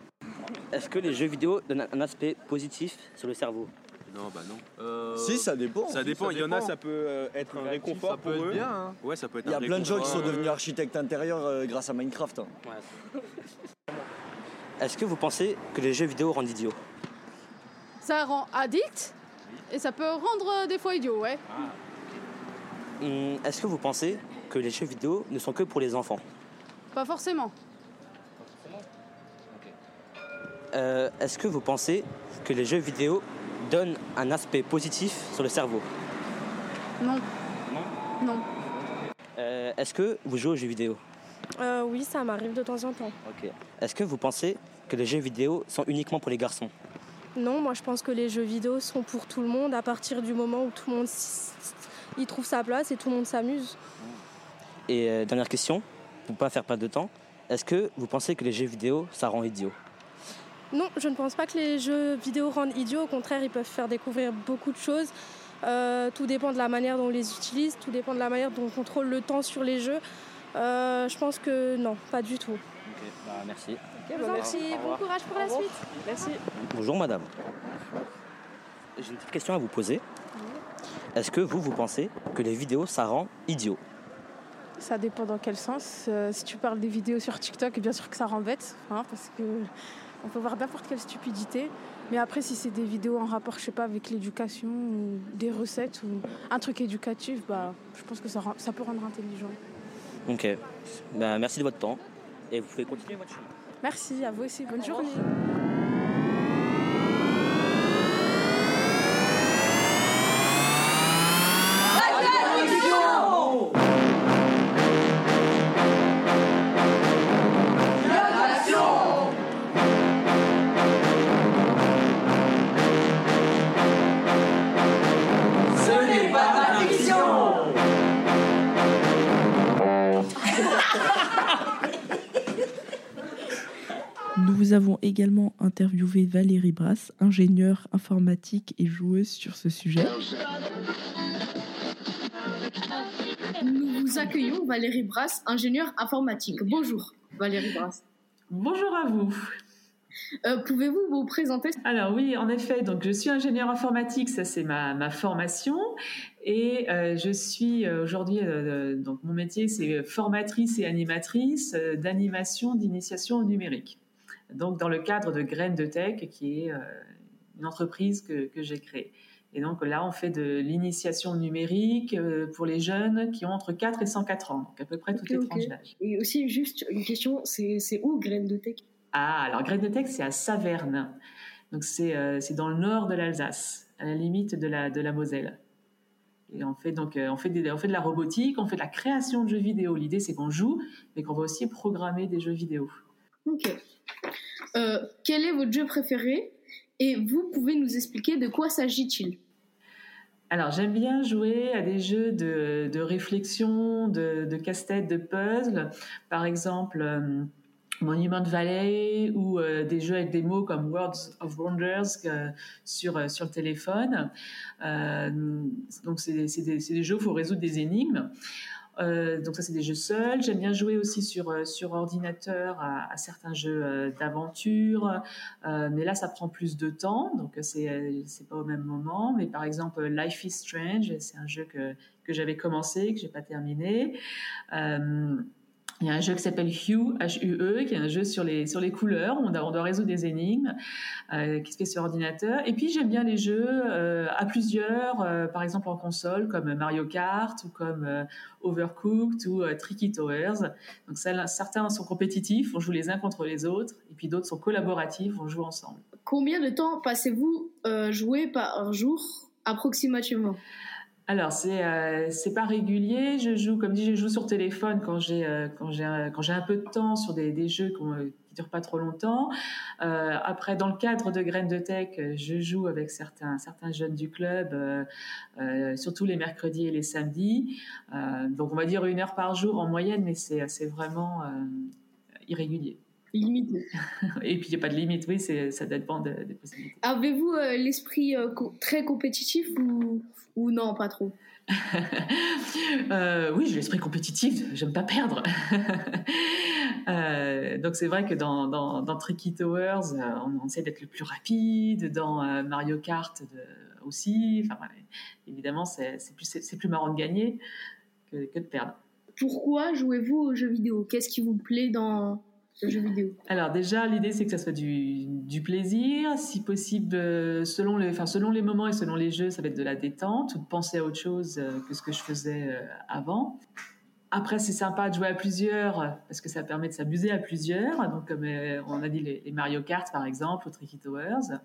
Est-ce que les jeux vidéo donnent un aspect positif sur le cerveau? Non, bah non. Euh, Si, ça dépend. Ça dépend. Ça Il y en a, ça peut être un réconfort ça peut pour être eux. bien, hein. Ouais, ça peut être Il y a un plein de gens qui sont devenus architectes intérieurs euh, grâce à Minecraft. hein. Est-ce que vous pensez que les jeux vidéo rendent idiots Ça rend addict et ça peut rendre euh, des fois idiot, ouais. Hum, Est-ce que vous pensez que les jeux vidéo ne sont que pour les enfants? Pas forcément. Euh, Est-ce que vous pensez que les jeux vidéo donnent un aspect positif sur le cerveau? Non? Non. Euh, Est-ce que vous jouez aux jeux vidéo? Euh, oui, ça m'arrive de temps en temps. Ok. Est-ce que vous pensez que les jeux vidéo sont uniquement pour les garçons? Non, moi je pense que les jeux vidéo sont pour tout le monde à partir du moment où tout le monde y trouve sa place et tout le monde s'amuse. Et euh, dernière question, pour pas faire perdre de temps, est-ce que vous pensez que les jeux vidéo, ça rend idiot? Non, je ne pense pas que les jeux vidéo rendent idiots. Au contraire, ils peuvent faire découvrir beaucoup de choses. Euh, tout dépend de la manière dont on les utilise, tout dépend de la manière dont on contrôle le temps sur les jeux. Euh, je pense que non, pas du tout. Ok, bah merci. En prie, bon courage pour la suite. Merci. Bonjour madame. J'ai une petite question à vous poser. Est-ce que vous, vous pensez que les vidéos, ça rend idiot? Ça dépend dans quel sens. Euh, si tu parles des vidéos sur TikTok, bien sûr que ça rend bête, hein, parce que on peut voir n'importe quelle stupidité. Mais après, si c'est des vidéos en rapport, je sais pas, avec l'éducation ou des recettes ou un truc éducatif, bah, je pense que ça, rend- ça peut rendre intelligent. Ok. Ben, merci de votre temps et vous pouvez continuer votre chemin. Merci, à vous aussi. Bonne journée. Interviewé Valérie Brasse, ingénieure informatique et joueuse sur ce sujet. Nous vous accueillons Valérie Brasse, ingénieure informatique. Bonjour Valérie Brasse. Bonjour à vous. Euh, Pouvez-vous vous présenter? Alors oui, en effet, donc je suis ingénieure informatique, ça c'est ma, ma formation, et euh, je suis euh, aujourd'hui euh, donc mon métier c'est formatrice et animatrice euh, d'animation d'initiation au numérique. Donc dans le cadre de Graines de Tech, qui est euh, une entreprise que, que j'ai créée. Et donc là, on fait de l'initiation numérique euh, pour les jeunes qui ont entre 4 et 104 ans, donc à peu près toutes les ok. tranches d'âge. Et aussi, juste une question, c'est où Graines de Tech? Ah, alors Graines de Tech, c'est à Saverne. Donc c'est euh, dans le nord de l'Alsace, à la limite de la, de la Moselle. Et on fait donc euh, on fait, des- on fait de la robotique, on fait de la création de jeux vidéo. L'idée c'est qu'on joue, mais qu'on va aussi programmer des jeux vidéo. Ok. Euh, quel est votre jeu préféré Et vous pouvez nous expliquer de quoi s'agit-il? Alors j'aime bien jouer à des jeux de, de réflexion, de, de casse-tête, de puzzle. Par exemple, euh, Monument Valley ou euh, des jeux avec des mots comme Words of Wonders sur, sur le téléphone. Donc c'est des, des- des jeux où il faut résoudre des énigmes. Euh, donc ça c'est des jeux seuls. J'aime bien jouer aussi sur, euh, sur ordinateur à, certains jeux euh, d'aventure, mais là ça prend plus de temps, donc c'est c'est pas au même moment. Mais par exemple Life is Strange, c'est un jeu que, que j'avais commencé, que j'ai pas terminé. Il y a un jeu qui s'appelle Hue, H-U-E, qui est un jeu sur les, sur les couleurs. On doit, on doit résoudre des énigmes euh, qui se fait sur ordinateur. Et puis j'aime bien les jeux euh, à plusieurs, euh, par exemple en console, comme Mario Kart ou comme euh, Overcooked ou Tricky Towers. Donc certains sont compétitifs, on joue les uns contre les autres, et puis d'autres sont collaboratifs, on joue ensemble. Combien de temps passez-vous jouer par jour approximativement? Alors, c'est euh, c'est pas régulier. Je joue, comme dit, je joue sur téléphone quand j'ai euh, quand j'ai un- quand j'ai un peu de temps sur des, des jeux euh, qui durent pas trop longtemps. Euh, après, dans le cadre de Graines de Tech, euh, je joue avec certains certains jeunes du club, euh, euh, surtout les mercredis et les samedis. Euh, donc, on va dire une heure par jour en moyenne, mais c'est c'est vraiment euh, irrégulier. Limité. et puis il n'y a pas de limite. Oui, ça dépend de- des possibilités. Avez-vous euh, l'esprit euh, co- très compétitif ou, ou non, pas trop? Euh, oui, j'ai l'esprit compétitif, j'aime pas perdre. Euh, donc c'est vrai que dans, dans, dans Tricky Towers, euh, on, on essaie d'être le plus rapide, dans euh, Mario Kart de- aussi. Enfin, voilà. Évidemment, c'est plus, plus marrant de gagner que, que de perdre. Pourquoi jouez-vous aux jeux vidéo? Qu'est-ce qui vous plaît dans Alors déjà, l'idée c'est que ça soit du, du plaisir, si possible, euh, selon les, enfin, selon les moments et selon les jeux, ça va être de la détente ou de penser à autre chose euh, que ce que je faisais euh, avant. Après, c'est sympa de jouer à plusieurs parce que ça permet de s'amuser à plusieurs. Donc, comme on a dit les, les Mario Kart par exemple, ou Tricky Towers.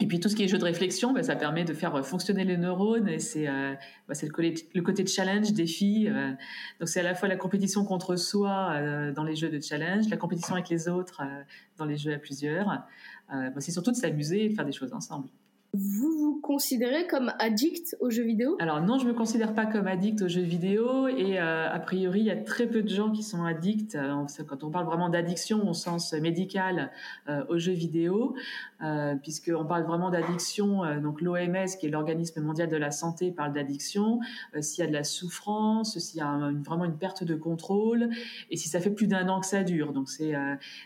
Et puis tout ce qui est jeu de réflexion, bah, ça permet de faire fonctionner les neurones et c'est euh, bah, le, côté- challenge, défi. euh. donc c'est à la fois la compétition contre soi euh, dans les jeux de challenge, la compétition avec les autres euh, dans les jeux à plusieurs. Euh, bah, c'est surtout de s'amuser et de faire des choses ensemble. Vous vous considérez comme addict aux jeux vidéo? Alors non, je me considère pas comme addict aux jeux vidéo et euh, a priori il y a très peu de gens qui sont addicts. Euh, Quand on parle vraiment d'addiction au sens médical euh, aux jeux vidéo, euh, puisqu'on parle vraiment d'addiction, donc l'OMS qui est l'organisme mondial de la santé parle d'addiction. s'il y a de la souffrance, s'il y a vraiment une perte de contrôle et si ça fait plus d'un an que ça dure. Donc c'est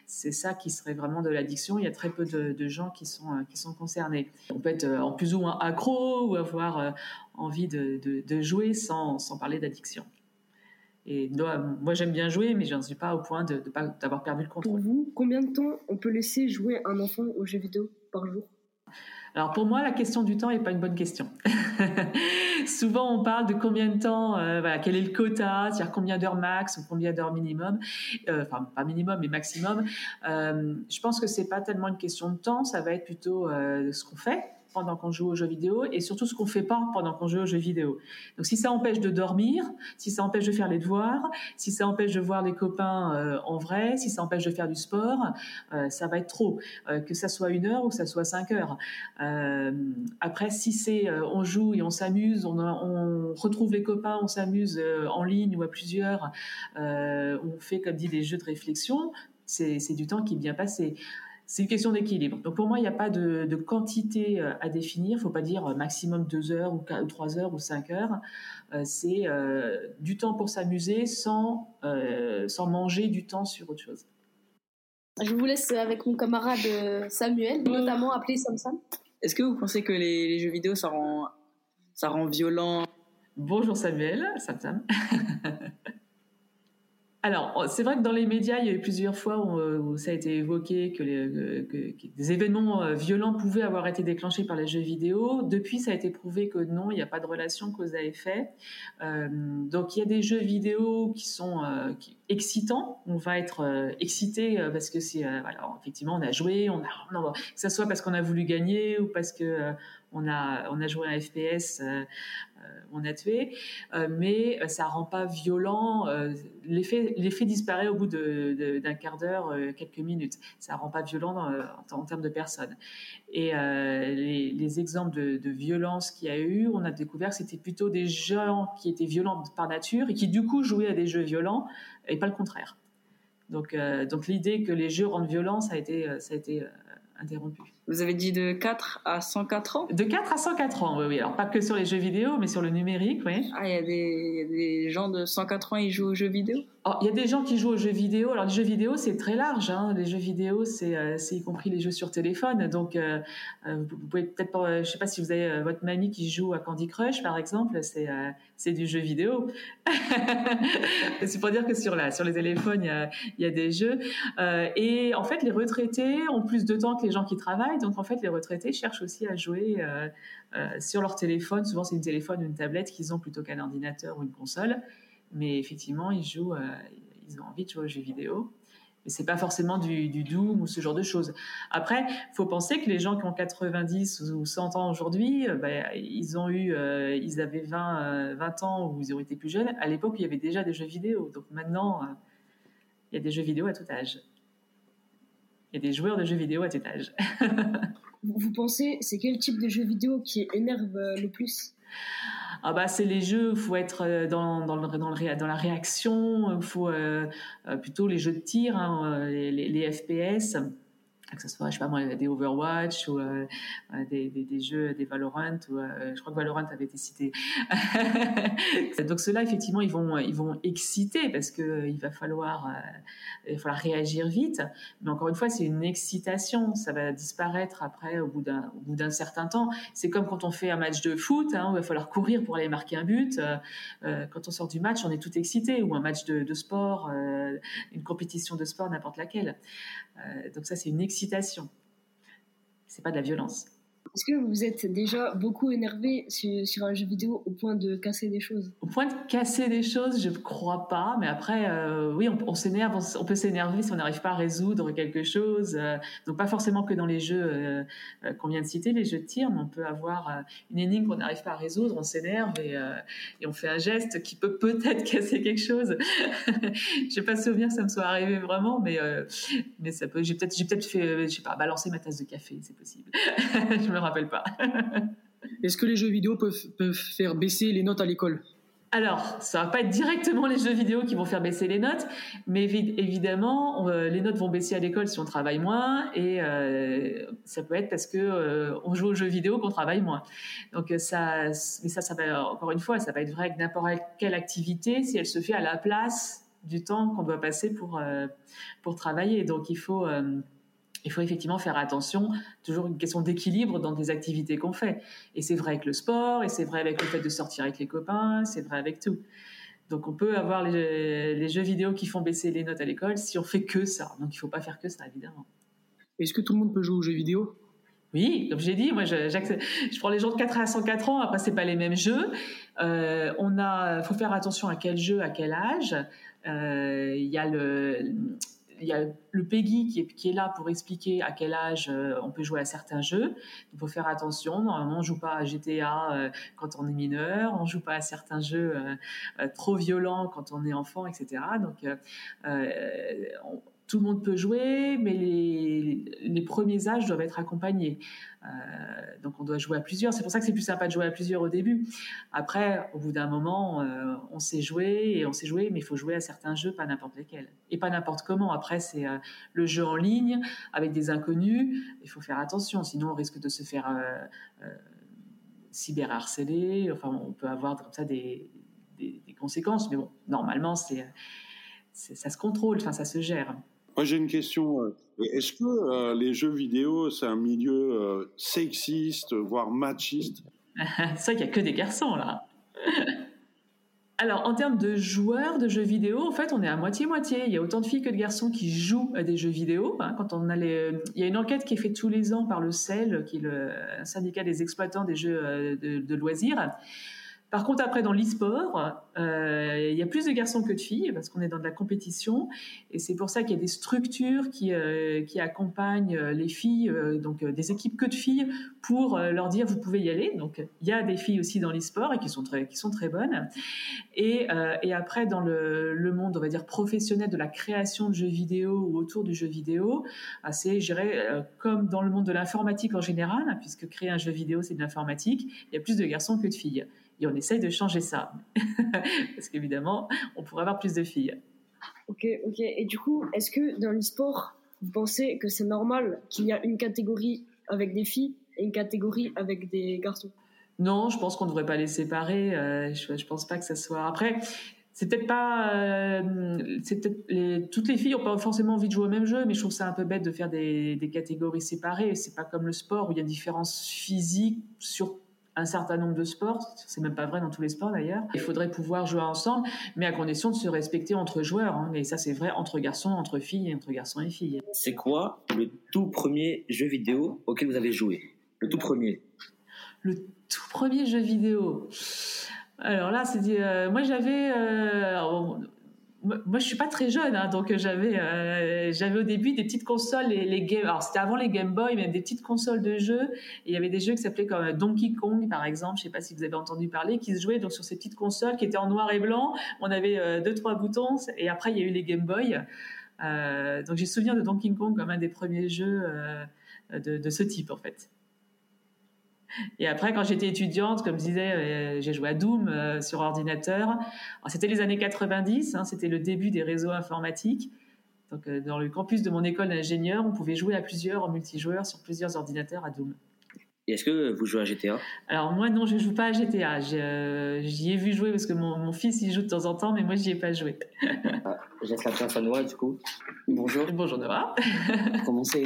c'est ça qui serait vraiment de l'addiction. Il y a très peu de, gens qui sont qui sont concernés. On peut être euh, en plus ou moins accro ou avoir euh, envie de, de- de jouer sans, sans parler d'addiction. Et moi, moi, j'aime bien jouer, mais je n'en suis pas au point de- de pas- d'avoir perdu le contrôle. Pour vous, combien de temps on peut laisser jouer un enfant aux jeux vidéo par jour? Alors pour moi, la question du temps n'est pas une bonne question. Souvent, on parle de combien de temps, euh, voilà, quel est le quota, c'est-à-dire combien d'heures max ou combien d'heures minimum, euh, enfin pas minimum mais maximum. Euh, je pense que c'est pas tellement une question de temps, ça va être plutôt ce qu'on fait pendant qu'on joue aux jeux vidéo et surtout ce qu'on fait pas pendant qu'on joue aux jeux vidéo. Donc si ça empêche de dormir, si ça empêche de faire les devoirs, si ça empêche de voir les copains euh, en vrai, si ça empêche de faire du sport, euh, ça va être trop. Euh, que ça soit une heure ou que ça soit cinq heures. après, si c'est on joue et on s'amuse, on, on, retrouve les copains, on s'amuse en ligne ou à plusieurs, on fait comme dit des jeux de réflexion, c'est du temps qui est bien passé c'est une question d'équilibre. Donc pour moi, il n'y a pas de, quantité euh, à définir. Il ne faut pas dire euh, maximum deux heures ou trois heures ou cinq heures. Euh, c'est du temps pour s'amuser sans, sans manger du temps sur autre chose. Je vous laisse avec mon camarade Samuel, notamment appelé Samsam. Est-ce que vous pensez que les, jeux vidéo, ça rend, ça rend violent? Bonjour Samuel, Samsam. Alors, c'est vrai que dans les médias, il y a eu plusieurs fois où, ça a été évoqué que, des événements euh, violents pouvaient avoir été déclenchés par les jeux vidéo. Depuis, ça a été prouvé que non, il n'y a pas de relation cause à effet. Euh, donc, il y a des jeux vidéo qui sont euh, excitants. On va être excité parce que c'est, effectivement, on a joué, on a, que ce soit parce qu'on a voulu gagner ou parce que on a, on a joué un FPS, euh, euh, on a tué, euh, mais ça rend pas violent. L'effet, disparaît au bout d'un quart d'heure, quelques minutes. Ça rend pas violent en, termes de personnes. Et les, exemples de, de violence qu'il y a eu, on a découvert que c'était plutôt des gens qui étaient violents par nature et qui du coup jouaient à des jeux violents et pas le contraire. Donc, donc l'idée que les jeux rendent violents, ça a été, ça a été interrompu. Vous avez dit de 4 à 104 ans? De 4 à 104 ans, oui, oui. Alors pas que sur les jeux vidéo, mais sur le numérique, oui. Ah, il y, a des gens de 104 ans, ils jouent aux jeux vidéo? Oh, Il y a des gens qui jouent aux jeux vidéo. Alors les jeux vidéo, c'est très large. Hein. Les jeux vidéo, c'est euh, y compris les jeux sur téléphone. Donc euh, euh, vous pouvez peut-être pas... Je sais pas si vous avez votre mamie qui joue à Candy Crush, par exemple. C'est du jeu vidéo. c'est pour dire que sur, la, sur les téléphones, il y a, y a des jeux. et en fait, les retraités ont plus de temps que les gens qui travaillent. Donc en fait, les retraités cherchent aussi à jouer euh, euh, sur leur téléphone. Souvent, c'est une téléphone ou une tablette qu'ils ont plutôt qu'un ordinateur ou une console. Mais effectivement, ils jouent, euh, ils ont envie de jouer aux jeux vidéo. Mais c'est pas forcément du, Doom ou ce genre de choses. Après, faut penser que les gens qui ont 90 ou 100 ans aujourd'hui, bah, ils ont eu, ils avaient 20, 20 ans ou ils ont été plus jeunes. À l'époque, il y avait déjà des jeux vidéo. Donc maintenant, il y a des jeux vidéo à tout âge et des joueurs de jeux vidéo à cet âge. vous pensez, c'est quel type de jeu vidéo qui énerve euh, le plus? Ah bah c'est les jeux, il faut être euh, dans, dans, le, dans, le, dans la réaction, faut euh, plutôt les jeux de tir, hein, les, les, FPS que ce soit, je sais pas moi, des Overwatch ou euh, euh, des, des, jeux, des Valorant, ou, euh, je crois que Valorant avait été cité. Donc ceux-là, effectivement, ils vont, ils vont exciter parce que il va falloir, il va falloir réagir vite. Mais encore une fois, c'est une excitation. Ça va disparaître après au bout d'un, au bout d'un certain temps. C'est comme quand on fait un match de foot, hein, où il va falloir courir pour aller marquer un but. quand on sort du match, on est tout excité. Ou un match de, de sport, une compétition de sport, n'importe laquelle. donc ça, c'est une excitation C'est pas de la violence. Est-ce que vous êtes déjà beaucoup énervé sur, un jeu vidéo au point de casser des choses? Au point de casser des choses, je ne crois pas. Mais après, euh, oui, on, s'énerve, on, peut s'énerver si on n'arrive pas à résoudre quelque chose. Euh, donc pas forcément que dans les jeux euh, qu'on vient de citer, les jeux de tir, mais on peut avoir une énigme qu'on n'arrive pas à résoudre, on s'énerve et, on fait un geste qui peut peut-être casser quelque chose. je n'ai pas souvenir que ça me soit arrivé vraiment, mais mais ça peut. J'ai peut-être fait, je sais pas, balancer ma tasse de café, c'est possible. je me rappelle pas. Est-ce que les jeux vidéo peuvent, peuvent faire baisser les notes à l'école? Alors, ça va pas être directement les jeux vidéo qui vont faire baisser les notes, mais évidemment, euh, les notes vont baisser à l'école si on travaille moins, et euh, ça peut être parce que euh, on joue aux jeux vidéo qu'on travaille moins. Donc ça, mais ça, ça va encore une fois, ça va être vrai avec n'importe quelle activité si elle se fait à la place du temps qu'on doit passer pour pour travailler. Donc il faut il faut effectivement faire attention, toujours une question d'équilibre dans des activités qu'on fait. Et c'est vrai avec le sport, et c'est vrai avec le fait de sortir avec les copains, c'est vrai avec tout. Donc on peut avoir les, jeux vidéo qui font baisser les notes à l'école si on fait que ça. Donc il ne faut pas faire que ça, évidemment. Est-ce que tout le monde peut jouer aux jeux vidéo? Oui, comme j'ai dit, moi je, je, prends les gens de 4 à 104 ans, après c'est pas les mêmes jeux. Euh, on a, faut faire attention à quel jeu, à quel âge. Euh, il y a le, il y a le PEGI qui est, qui est, là pour expliquer à quel âge euh, on peut jouer à certains jeux. Il faut faire attention. Normalement, on joue pas à GTA euh, quand on est mineur, on joue pas à certains jeux euh, trop violents quand on est enfant, etc. Donc, on, tout le monde peut jouer, mais les, premiers âges doivent être accompagnés. Euh, donc on doit jouer à plusieurs. C'est pour ça que c'est plus sympa de jouer à plusieurs au début. Après, au bout d'un moment, euh, on sait jouer et on sait jouer, mais il faut jouer à certains jeux, pas n'importe lesquels. Et pas n'importe comment. Après, c'est euh, le jeu en ligne avec des inconnus. Il faut faire attention, sinon on risque de se faire cyberharceler. Enfin, on peut avoir comme ça des, des, des conséquences. Mais bon, normalement, c'est ça se contrôle, enfin, ça se gère. Moi, j'ai une question. Euh, est-ce que euh, les jeux vidéo, c'est un milieu euh, sexiste, voire machiste? Vrai qu'il n'y a que des garçons, là. Alors, en termes de joueurs de jeux vidéo, en fait, on est à moitié-moitié. Il y a autant de filles que de garçons qui jouent à des jeux vidéo. Hein. quand on a Il y a une enquête qui est faite tous les ans par le CEL, qui est le syndicat des exploitants des jeux de loisirs. Par contre, après, dans l'e-sport, euh, il y a plus de garçons que de filles parce qu'on est dans de la compétition. Et c'est pour ça qu'il y a des structures qui, euh, accompagnent euh, les filles, donc des équipes que de filles, pour leur dire vous pouvez y aller. Donc, il y a des filles aussi dans l'e-sport et qui sont très, qui sont très bonnes. Et, et après, dans le, le, monde, on va dire, professionnel de la création de jeux vidéo ou autour du jeu vidéo, ah, c'est, je dirais, comme dans le monde de l'informatique en général, hein, puisque créer un jeu vidéo, c'est de l'informatique, il y a plus de garçons que de filles. Et on essaye de changer ça. Parce qu'évidemment, on pourrait avoir plus de filles. Ok, ok. Et du coup, est-ce que dans l'e-sport, vous pensez que c'est normal qu'il y a une catégorie avec des filles et une catégorie avec des garçons? Non, je pense qu'on ne devrait pas les séparer. Euh, je ne pense pas que ça soit. Après, c'est peut-être pas. Euh, c'est peut-être toutes les filles n'ont pas forcément envie de jouer au même jeu, mais je trouve ça un peu bête de faire des, des catégories séparées. C'est pas comme le sport où il y a une différence physique sur un certain nombre de sports, c'est même pas vrai dans tous les sports d'ailleurs. Il faudrait pouvoir jouer ensemble, mais à condition de se respecter entre joueurs. Hein. Et ça, c'est vrai entre garçons, entre filles entre garçons et filles. C'est quoi le tout premier jeu vidéo auquel vous avez joué? Le tout premier Le tout premier jeu vidéo? Alors là, c'est euh, moi j'avais euh, moi, je suis pas très jeune, hein, donc j'avais, euh, j'avais au début des petites consoles, les, les alors c'était avant les Game Boy, mais des petites consoles de jeux. il y avait des jeux qui s'appelaient comme Donkey Kong, par exemple. Je sais pas si vous avez entendu parler, qui se jouaient donc sur ces petites consoles qui étaient en noir et blanc. On avait euh, deux trois boutons, et après il y a eu les Game Boy. Euh, donc j'ai souvenir de Donkey Kong comme un des premiers jeux de ce type en fait. Et après, quand j'étais étudiante, comme je disais, euh, j'ai joué à Doom euh, sur ordinateur. C'était les années 90, hein, c'était le début des réseaux informatiques. Donc, euh, dans le campus de mon école d'ingénieur, on pouvait jouer à plusieurs en multijoueur sur plusieurs ordinateurs à Doom. Et est-ce que vous jouez à GTA Alors moi non, je joue pas à GTA. J'y ai vu jouer parce que mon, mon, fils y joue de temps en temps, mais moi j'y ai pas joué. Ah, je laisse la place à Noah du coup. Bonjour. Bonjour Noah. Comment c'est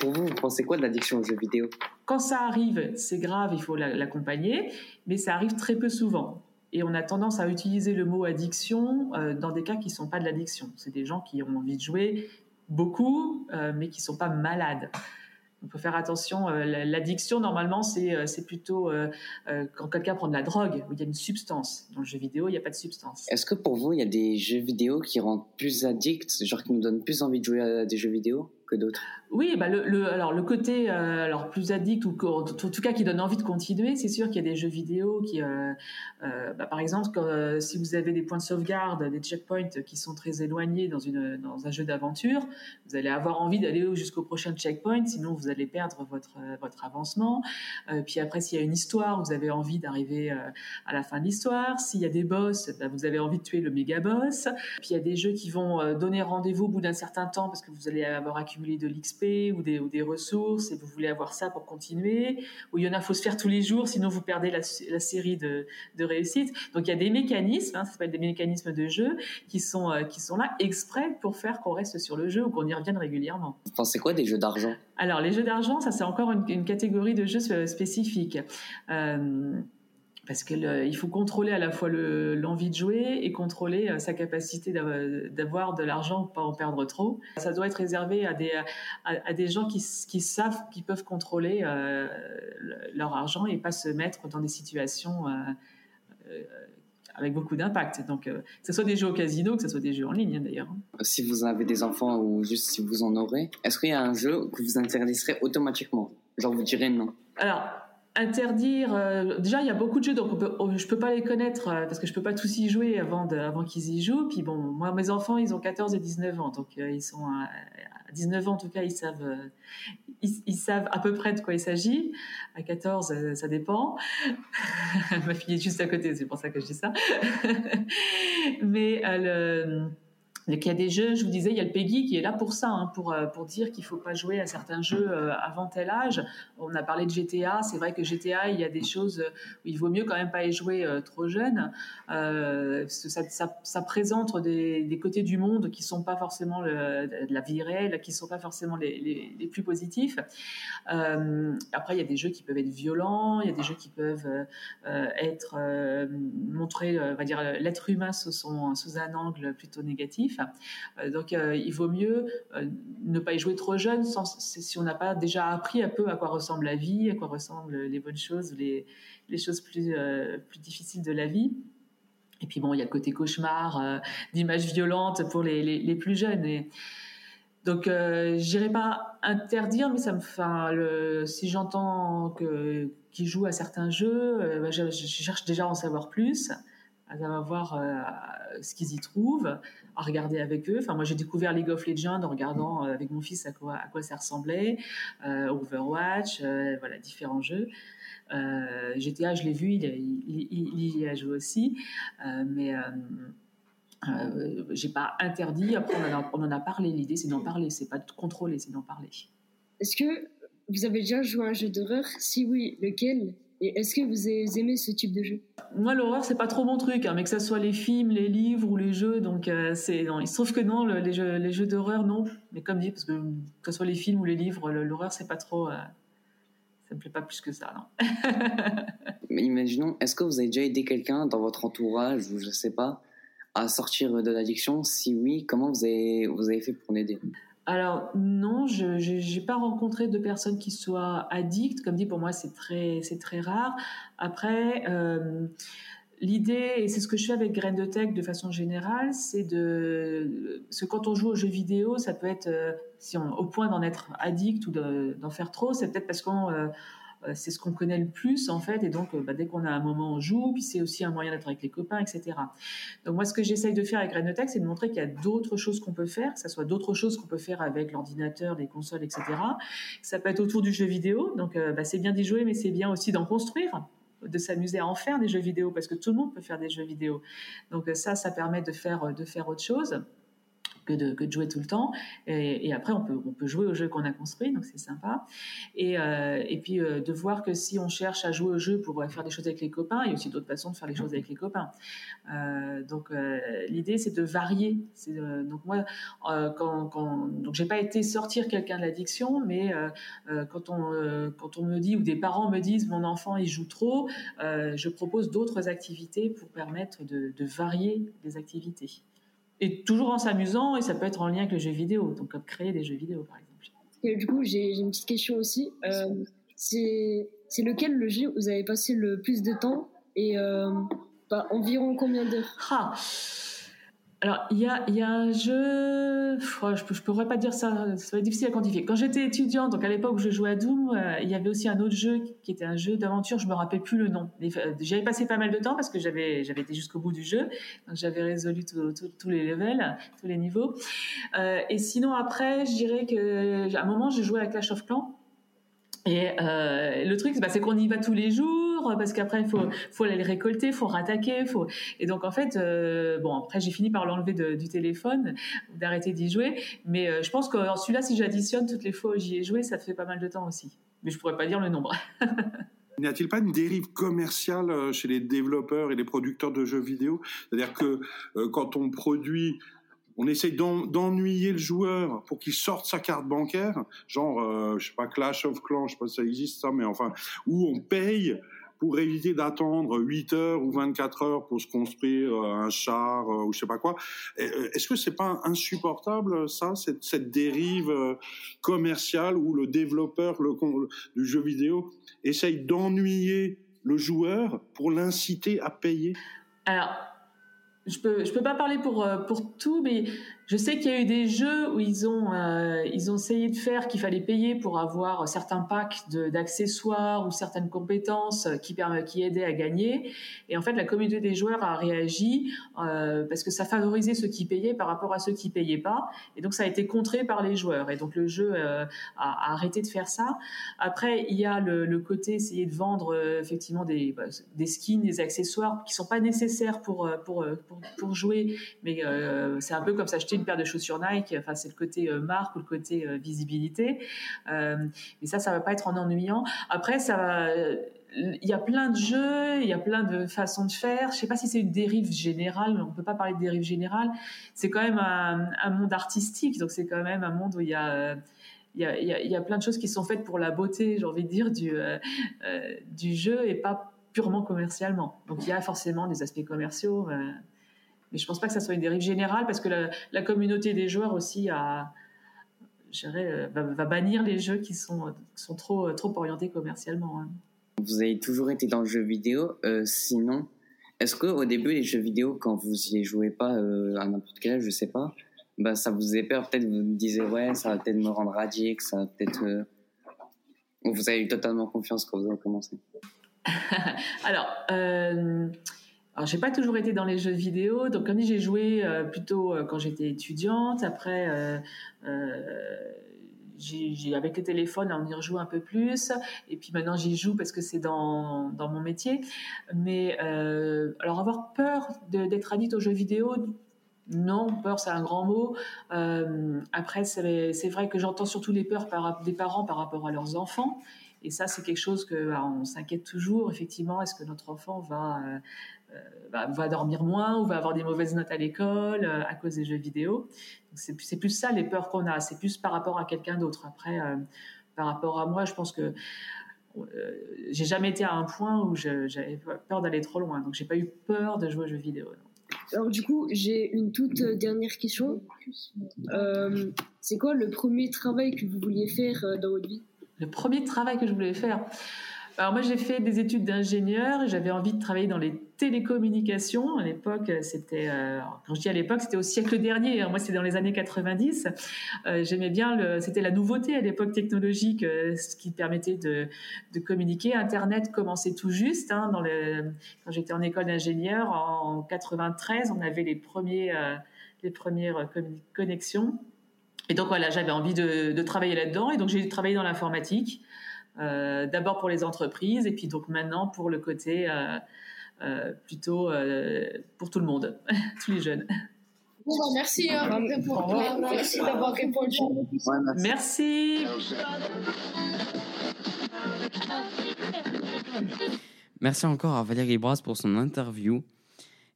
Pour vous, vous pensez quoi de l'addiction aux jeux vidéo? Quand ça arrive, c'est grave, il faut l'accompagner, mais ça arrive très peu souvent. Et on a tendance à utiliser le mot addiction euh, dans des cas qui ne sont pas de l'addiction. C'est des gens qui ont envie de jouer beaucoup, euh, mais qui ne sont pas malades. Il faut faire attention. Euh, l'addiction, normalement, c'est euh, plutôt euh, quand quelqu'un prend de la drogue, où il y a une substance. Dans le jeu vidéo, il n'y a pas de substance. Est-ce que pour vous, il y a des jeux vidéo qui rendent plus addicts, genre qui nous donnent plus envie de jouer à des jeux vidéo que d'autres? Oui, bah le, alors le côté euh, alors plus addict ou en tout cas qui donne envie de continuer, c'est sûr qu'il y a des jeux vidéo qui, euh, euh, bah, par exemple, si vous avez des points de sauvegarde, des checkpoints qui sont très éloignés dans une dans un jeu d'aventure, vous allez avoir envie d'aller jusqu'au prochain checkpoint, sinon vous allez perdre votre votre avancement. puis après, s'il y a une histoire, vous avez envie d'arriver à la fin de l'histoire. S'il y a des boss, bah, vous avez envie de tuer le méga boss. Puis il y a des jeux qui vont donner rendez-vous au bout d'un certain temps parce que vous allez avoir acquis de l'XP ou des, ou des, ressources et vous voulez avoir ça pour continuer, ou il y en a, faut se faire tous les jours, sinon vous perdez la, série de, de réussite. Donc il y a des mécanismes, hein, ça s'appelle des mécanismes de jeu, qui sont, euh, qui sont là exprès pour faire qu'on reste sur le jeu ou qu'on y revienne régulièrement. Vous pensez quoi des jeux d'argent? Alors les jeux d'argent, ça c'est encore une, catégorie de jeux spécifique. Euh, parce qu'il faut contrôler à la fois l'envie de jouer et contrôler sa capacité d'avoir de l'argent pas en perdre trop. Ça doit être réservé à des, à, des gens qui, qui, savent qu'ils peuvent contrôler leur argent et pas se mettre dans des situations avec beaucoup d'impact. Donc, euh, que ce soit des jeux au casino, que ce soit des jeux en ligne d'ailleurs. Si vous avez des enfants ou juste si vous en aurez, est-ce qu'il y a un jeu que vous interdiserez automatiquement? Genre vous direz non? Alors, interdire. Euh, déjà, il y a beaucoup de jeux, donc je ne je peux pas les connaître euh, parce que je peux pas tous y jouer avant, avant qu'ils y jouent. Puis bon, moi, mes enfants, ils ont 14 et 19 ans, donc ils sont à, 19 ans en tout cas, ils savent, ils, savent à peu près de quoi il s'agit. À 14, euh, ça dépend. Ma fille est juste à côté, c'est pour ça que je dis ça. Mais euh, il y a des jeux, je vous disais, il y a le PEGI qui est là pour ça, hein, pour, euh, pour dire qu'il ne faut pas jouer à certains jeux euh, avant tel âge. On a parlé de GTA, c'est vrai que GTA, il y a des choses où il vaut mieux quand même pas y jouer euh, trop jeune. ça, ça, ça, présente des, des, côtés du monde qui ne sont pas forcément de la vie réelle, qui ne sont pas forcément les, les, plus positifs. après, il y a des jeux qui peuvent être violents, il y a des jeux qui peuvent être montrer, on va dire, l'être humain sous, son, sous un angle plutôt négatif. Euh, donc euh, il vaut mieux euh, ne pas y jouer trop jeune si on n'a pas déjà appris un peu à quoi ressemble la vie, à quoi ressemblent les bonnes choses, les, choses plus, difficiles de la vie. Et puis bon, il y a le côté cauchemar, d'images violentes pour les, plus jeunes. Donc, je n'irai pas interdire, mais si j'entends qu'ils jouent à certains jeux, bah, je, cherche déjà à en savoir plus, à savoir ce qu'ils y trouvent, à regarder avec eux. Enfin, moi, j'ai découvert League of Legends en regardant euh, avec mon fils à quoi, ça ressemblait, euh, Overwatch, euh, voilà, différents jeux. GTA, je l'ai vu, il, il, y a joué aussi, mais euh, j'ai pas interdit. Après, on en a, on en a parlé. L'idée, c'est d'en parler, c'est pas de contrôler, c'est d'en parler. Est-ce que vous avez déjà joué à un jeu d'horreur? Si oui, lequel? Et est-ce que vous aimez ce type de jeu? Moi, l'horreur, c'est pas trop mon truc, hein, mais que ce soit les films, les livres ou les jeux, donc euh, c'est non. Il se trouve que non, les jeux, les jeux d'horreur, non. Mais comme dit, parce que que ce soit les films ou les livres, l'horreur, c'est pas trop. Euh, ça me plaît pas plus que ça, non. mais imaginons, est-ce que vous avez déjà aidé quelqu'un dans votre entourage ou je sais pas à sortir de l'addiction? Si oui, comment vous avez vous avez fait pour l'aider alors non, je n'ai pas rencontré de personnes qui soient addictes. Comme dit, pour moi, c'est très, c'est très rare. Après, euh, l'idée, et c'est ce que je fais avec Grain de Tech de façon générale, c'est de... Parce que quand on joue aux jeux vidéo, ça peut être, euh, si on, au point d'en être addict ou d'en faire trop, c'est peut-être parce qu'on... Euh, c'est ce qu'on connaît le plus en fait, et donc euh, bah, dès qu'on a un moment, on joue, puis c'est aussi un moyen d'être avec les copains, etc. Donc moi, ce que j'essaye de faire avec Renotech, c'est de montrer qu'il y a d'autres choses qu'on peut faire, que ce soit d'autres choses qu'on peut faire avec l'ordinateur, les consoles, etc. Ça peut être autour du jeu vidéo, donc euh, bah, c'est bien d'y jouer, mais c'est bien aussi d'en construire de s'amuser à en faire des jeux vidéo parce que tout le monde peut faire des jeux vidéo. Donc ça, ça permet de faire de faire autre chose que de, jouer tout le temps. Et, après, on peut, on peut jouer au jeu qu'on a construit, donc c'est sympa. Et, euh, et puis euh, de voir que si on cherche à jouer au jeu pour faire des choses avec les copains, il y a aussi d'autres façons de faire les choses avec les copains. Euh, donc l'idée, c'est de varier. donc moi, quand, quand, j'ai pas été sortir quelqu'un de l'addiction, mais quand on quand on me dit ou des parents me disent mon enfant il joue trop, je propose d'autres activités pour permettre de varier les activités et toujours en s'amusant, et ça peut être en lien avec le jeu vidéo, donc comme créer des jeux vidéo par exemple. du coup, j'ai une petite question aussi. Euh, c'est lequel le jeu où vous avez passé le plus de temps et euh, bah, environ combien d'heures? Ah. Alors, il y a, y a, un jeu, je ne pourrais pas dire ça, ça va difficile à quantifier. Quand j'étais étudiante, donc à l'époque où je jouais à Doom, euh, il y avait aussi un autre jeu qui était un jeu d'aventure, je me rappelle plus le nom. Euh, j'avais passé pas mal de temps parce que j'avais été jusqu'au bout du jeu, donc j'avais résolu tous les levels, tous les niveaux. Euh, et sinon, après, je dirais qu'à un moment, j'ai joué à Clash of Clans. Et le truc, bah, c'est qu'on y va tous les jours parce qu'après il faut, faut aller les récolter, faut rattaquer, faut et donc en fait euh, bon après j'ai fini par l'enlever du téléphone, d'arrêter d'y jouer, mais euh, je pense que celui-là si j'additionne toutes les fois où j'y ai joué, ça fait pas mal de temps aussi, mais je pourrais pas dire le nombre. N'y a-t-il pas une dérive commerciale euh, chez les développeurs et les producteurs de jeux vidéo? C'est-à-dire que quand on produit on essaye d'ennuyer le joueur pour qu'il sorte sa carte bancaire, genre, je sais pas, Clash of Clans, je sais pas si ça existe ça, mais enfin, où on paye pour éviter d'attendre 8 heures ou 24 heures pour se construire euh, un char euh, ou je sais pas quoi. Euh, Est-ce que c'est pas insupportable ça, cette, cette dérive commerciale où le développeur du jeu vidéo essaye d'ennuyer le joueur pour l'inciter à payer? Alors, je peux, je peux pas parler pour, pour tout, mais je sais qu'il y a eu des jeux où ils ont, euh, ils ont essayé de faire qu'il fallait payer pour avoir certains packs d'accessoires ou certaines compétences qui, qui aidaient à gagner. Et en fait, la communauté des joueurs a réagi euh, parce que ça favorisait ceux qui payaient par rapport à ceux qui payaient pas. Et donc, ça a été contré par les joueurs. Et donc, le jeu euh, a, arrêté de faire ça. Après, il y a le, le côté essayer de vendre euh, effectivement des, bah, des skins, des accessoires qui sont pas nécessaires pour, pour, pour, pour jouer, mais c'est un peu comme s'acheter une paire de chaussures Nike. Enfin, c'est le côté euh, marque ou le côté euh, visibilité. Euh, mais ça, ça va pas être en ennuyant. Après, ça il y a plein de jeux, il y a plein de façons de faire. Je sais pas si c'est une dérive générale, on peut pas parler de dérive générale. C'est quand même un, monde artistique, donc c'est quand même un monde où il y a y, a, y, a, plein de choses qui sont faites pour la beauté, j'ai envie de dire, du, euh, du jeu et pas purement commercialement. Donc il y a forcément des aspects commerciaux. Euh, mais je pense pas que ça soit une dérive générale parce que la, la communauté des joueurs aussi a, dirais, va, va, bannir les jeux qui sont, qui sont trop, trop orientés commercialement. Hein. Vous avez toujours été dans le jeu vidéo, euh, sinon, est-ce qu'au début, les jeux vidéo, quand vous y jouez pas euh, à n'importe quel âge, je sais pas, bah, ça vous faisait peur Peut-être vous me disiez, ouais, ça va peut-être me rendre radique, ça va peut-être. Euh... Vous avez eu totalement confiance quand vous avez commencé Alors, euh, alors, j'ai pas toujours été dans les jeux vidéo, donc dit, j'ai joué euh, plutôt euh, quand j'étais étudiante. Après, euh, avec les téléphones, on y rejoue un peu plus. Et puis maintenant, j'y joue parce que c'est dans, mon métier. Mais alors, avoir peur d'être addict aux jeux vidéo, non, peur, c'est un grand mot. Après, c'est, vrai que j'entends surtout les peurs des parents par rapport à leurs enfants. Et ça, c'est quelque chose que bah, on s'inquiète toujours. Effectivement, est-ce que notre enfant va, va, va, dormir moins ou va avoir des mauvaises notes à l'école euh, à cause des jeux vidéo c'est, plus ça les peurs qu'on a. C'est plus par rapport à quelqu'un d'autre. Après, euh, par rapport à moi, je pense que j'ai jamais été à un point où j'avais peur d'aller trop loin. Donc, j'ai pas eu peur de jouer aux jeux vidéo. Alors du coup, j'ai une toute dernière question. Euh, c'est quoi le premier travail que vous vouliez faire dans votre vie? Le premier travail que je voulais faire? Alors moi j'ai fait des études d'ingénieur et j'avais envie de travailler dans les télécommunications. À l'époque, c'était euh, quand je dis à l'époque, c'était au siècle dernier. Hein. Moi, c'était dans les années 90. Euh, J'aimais bien c'était la nouveauté à l'époque technologique, euh, ce qui permettait de, communiquer. Internet commençait tout juste. Hein, quand j'étais en école d'ingénieur en 93, on avait les premiers, les premières connexions. Et donc voilà, j'avais envie de, travailler là-dedans. Et donc j'ai travaillé dans l'informatique. D'abord pour les entreprises et puis donc maintenant pour le côté plutôt pour tout le monde, tous les jeunes. Bon, bah, merci, hein, pour, merci d'avoir répondu. Merci. Merci encore à Valérie Brasse pour son interview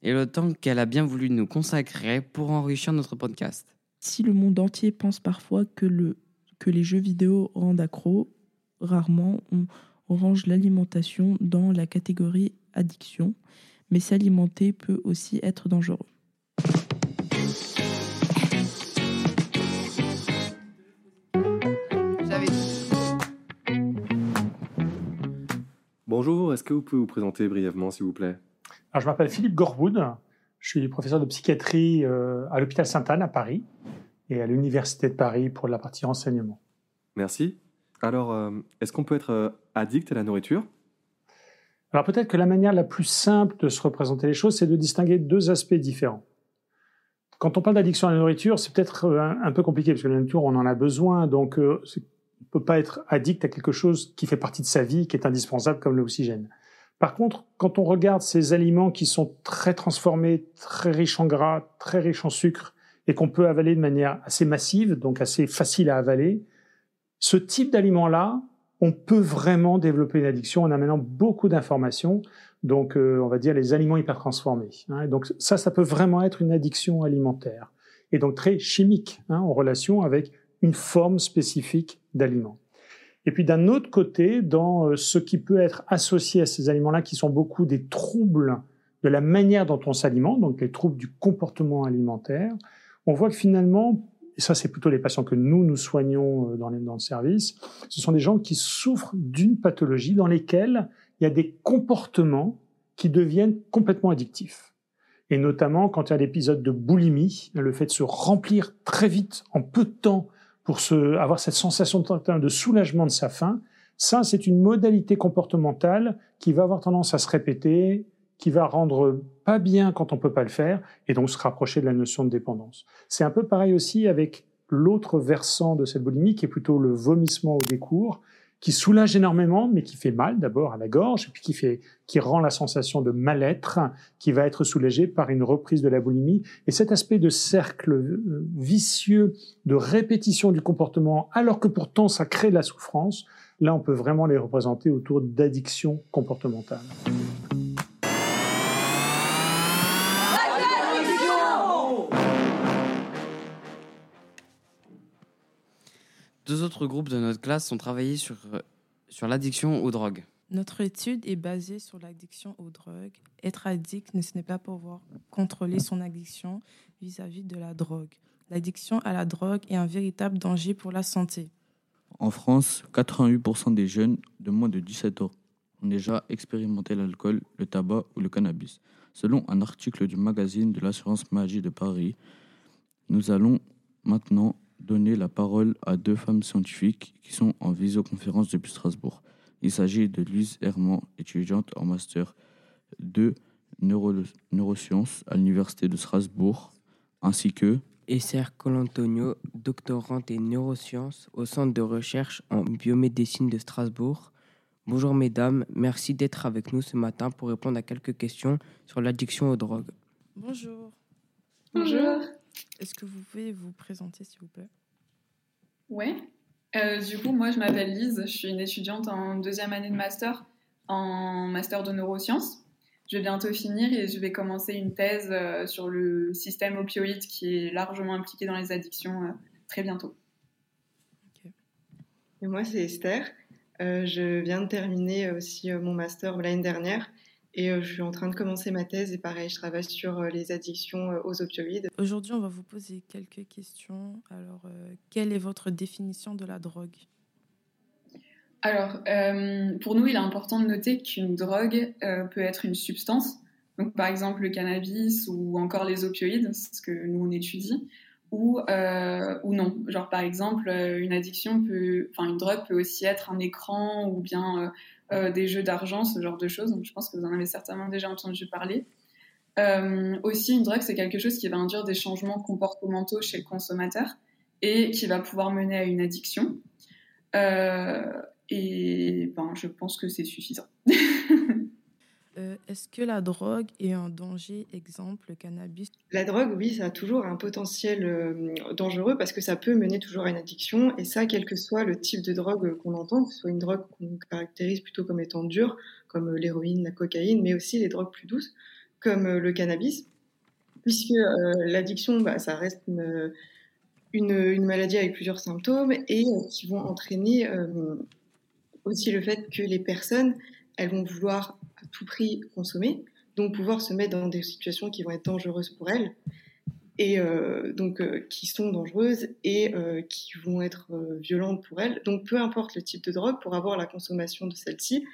et le temps qu'elle a bien voulu nous consacrer pour enrichir notre podcast. Si le monde entier pense parfois que, le, que les jeux vidéo rendent accro, rarement on, on range l'alimentation dans la catégorie addiction, mais s'alimenter peut aussi être dangereux. Bonjour, est-ce que vous pouvez vous présenter brièvement, s'il vous plaît? Alors, Je m'appelle Philippe Gorwood, je suis professeur de psychiatrie euh, à l'hôpital Sainte-Anne à Paris et à l'Université de Paris pour la partie renseignement. Merci. Alors, euh, est-ce qu'on peut être euh, addict à la nourriture? Alors peut-être que la manière la plus simple de se représenter les choses, c'est de distinguer deux aspects différents. Quand on parle d'addiction à la nourriture, c'est peut-être un, un, peu compliqué parce que la nourriture, on en a besoin, donc euh, on ne peut pas être addict à quelque chose qui fait partie de sa vie, qui est indispensable comme l'oxygène. Par contre, quand on regarde ces aliments qui sont très transformés, très riches en gras, très riches en sucre, et qu'on peut avaler de manière assez massive, donc assez facile à avaler, ce type d'aliment-là, on peut vraiment développer une addiction en amenant beaucoup d'informations. Donc, euh, on va dire les aliments hyper transformés. Hein. Donc, ça, ça peut vraiment être une addiction alimentaire. Et donc, très chimique, hein, en relation avec une forme spécifique d'aliment. Et puis d'un autre côté, dans euh, ce qui peut être associé à ces aliments-là, qui sont beaucoup des troubles de la manière dont on s'alimente, donc les troubles du comportement alimentaire, on voit que finalement, et ça c'est plutôt les patients que nous, nous soignons euh, dans, le service, ce sont des gens qui souffrent d'une pathologie dans lesquelles il y a des comportements qui deviennent complètement addictifs. Et notamment quand il y a l'épisode de boulimie, le fait de se remplir très vite, en peu de temps, pour avoir cette sensation de soulagement de sa faim, ça c'est une modalité comportementale qui va avoir tendance à se répéter, qui va rendre pas bien quand on peut pas le faire, et donc se rapprocher de la notion de dépendance. C'est un peu pareil aussi avec l'autre versant de cette boulimie, qui est plutôt le vomissement au décours, qui soulage énormément, mais qui fait mal d'abord à la gorge, et puis qui, fait, qui rend la sensation de mal-être, qui va être soulagée par une reprise de la boulimie. Et cet aspect de cercle euh, vicieux de répétition du comportement, alors que pourtant ça crée de la souffrance, là on peut vraiment les représenter autour d'addiction comportementale. Deux autres groupes de notre classe ont travaillé sur, euh, sur l'addiction aux drogues. Notre étude est basée sur l'addiction aux drogues. Être addict, ce n'est pas pouvoir contrôler son addiction vis-à-vis de la drogue. L'addiction à la drogue est un véritable danger pour la santé. En France, 88% des jeunes de moins de 17 ans ont déjà expérimenté l'alcool, le tabac ou le cannabis. Selon un article du magazine de l'assurance magie de Paris, nous allons maintenant donner la parole à deux femmes scientifiques qui sont en visioconférence depuis Strasbourg. Il s'agit de Louise Herman, étudiante en master de neurosciences à l'Université de Strasbourg, ainsi que Esser Colantonio, doctorante en neurosciences au Centre de recherche en biomédecine de Strasbourg. Bonjour mesdames, merci d'être avec nous ce matin pour répondre à quelques questions sur l'addiction aux drogues. Bonjour. Bonjour. Est-ce que vous pouvez vous présenter, s'il vous plaît? Oui. Euh, du coup, moi, je m'appelle Lise. Je suis une étudiante en deuxième année de master, en master de neurosciences. Je vais bientôt finir et je vais commencer une thèse euh, sur le système opioïde qui est largement impliqué dans les addictions euh, très bientôt. Et moi, c'est Esther. je viens de terminer aussi mon master l'année dernière et euh, je suis en train de commencer ma thèse et pareil, je travaille sur euh, les addictions euh, aux opioïdes. Aujourd'hui, on va vous poser quelques questions. Alors, quelle est votre définition de la drogue? Alors, pour nous, il est important de noter qu'une drogue peut être une substance. Donc, par exemple, le cannabis ou encore les opioïdes, c'est ce que nous on étudie, ou, ou non. Genre, par exemple, une addiction peut, enfin, une drogue peut aussi être un écran ou bien euh, des jeux d'argent, ce genre de choses. Donc je pense que vous en avez certainement déjà entendu parler. Euh, aussi, une drogue, c'est quelque chose qui va induire des changements comportementaux chez le consommateur et qui va pouvoir mener à une addiction. Euh, et ben, je pense que c'est suffisant. Euh, est-ce que la drogue est un danger, exemple le cannabis? La drogue, oui, ça a toujours un potentiel euh, dangereux parce que ça peut mener toujours à une addiction. Et ça, quel que soit le type de drogue qu'on entend, que ce soit une drogue qu'on caractérise plutôt comme étant dure, comme euh, l'héroïne, la cocaïne, mais aussi les drogues plus douces, comme le cannabis. Puisque l'addiction, bah, ça reste une, maladie avec plusieurs symptômes et qui vont entraîner aussi le fait que les personnes, elles vont vouloir tout prix consommer, donc pouvoir se mettre dans des situations qui vont être dangereuses pour elles et euh, donc euh, qui sont dangereuses et euh, qui vont être violentes pour elles. Donc peu importe le type de drogue, pour avoir la consommation de celle-ci,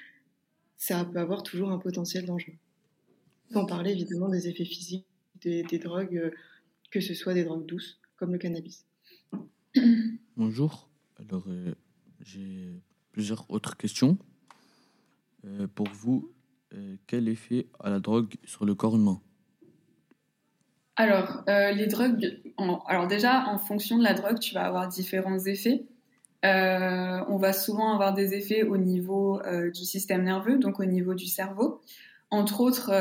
ça peut avoir toujours un potentiel dangereux. Sans parler évidemment des effets physiques des, des drogues, que ce soit des drogues douces comme le cannabis. Bonjour. Alors j'ai plusieurs autres questions. pour vous, euh, quel effet a la drogue sur le corps humain? Alors, euh, les drogues, alors déjà, en fonction de la drogue, tu vas avoir différents effets. Euh, on va souvent avoir des effets au niveau du système nerveux, donc au niveau du cerveau. Entre autres,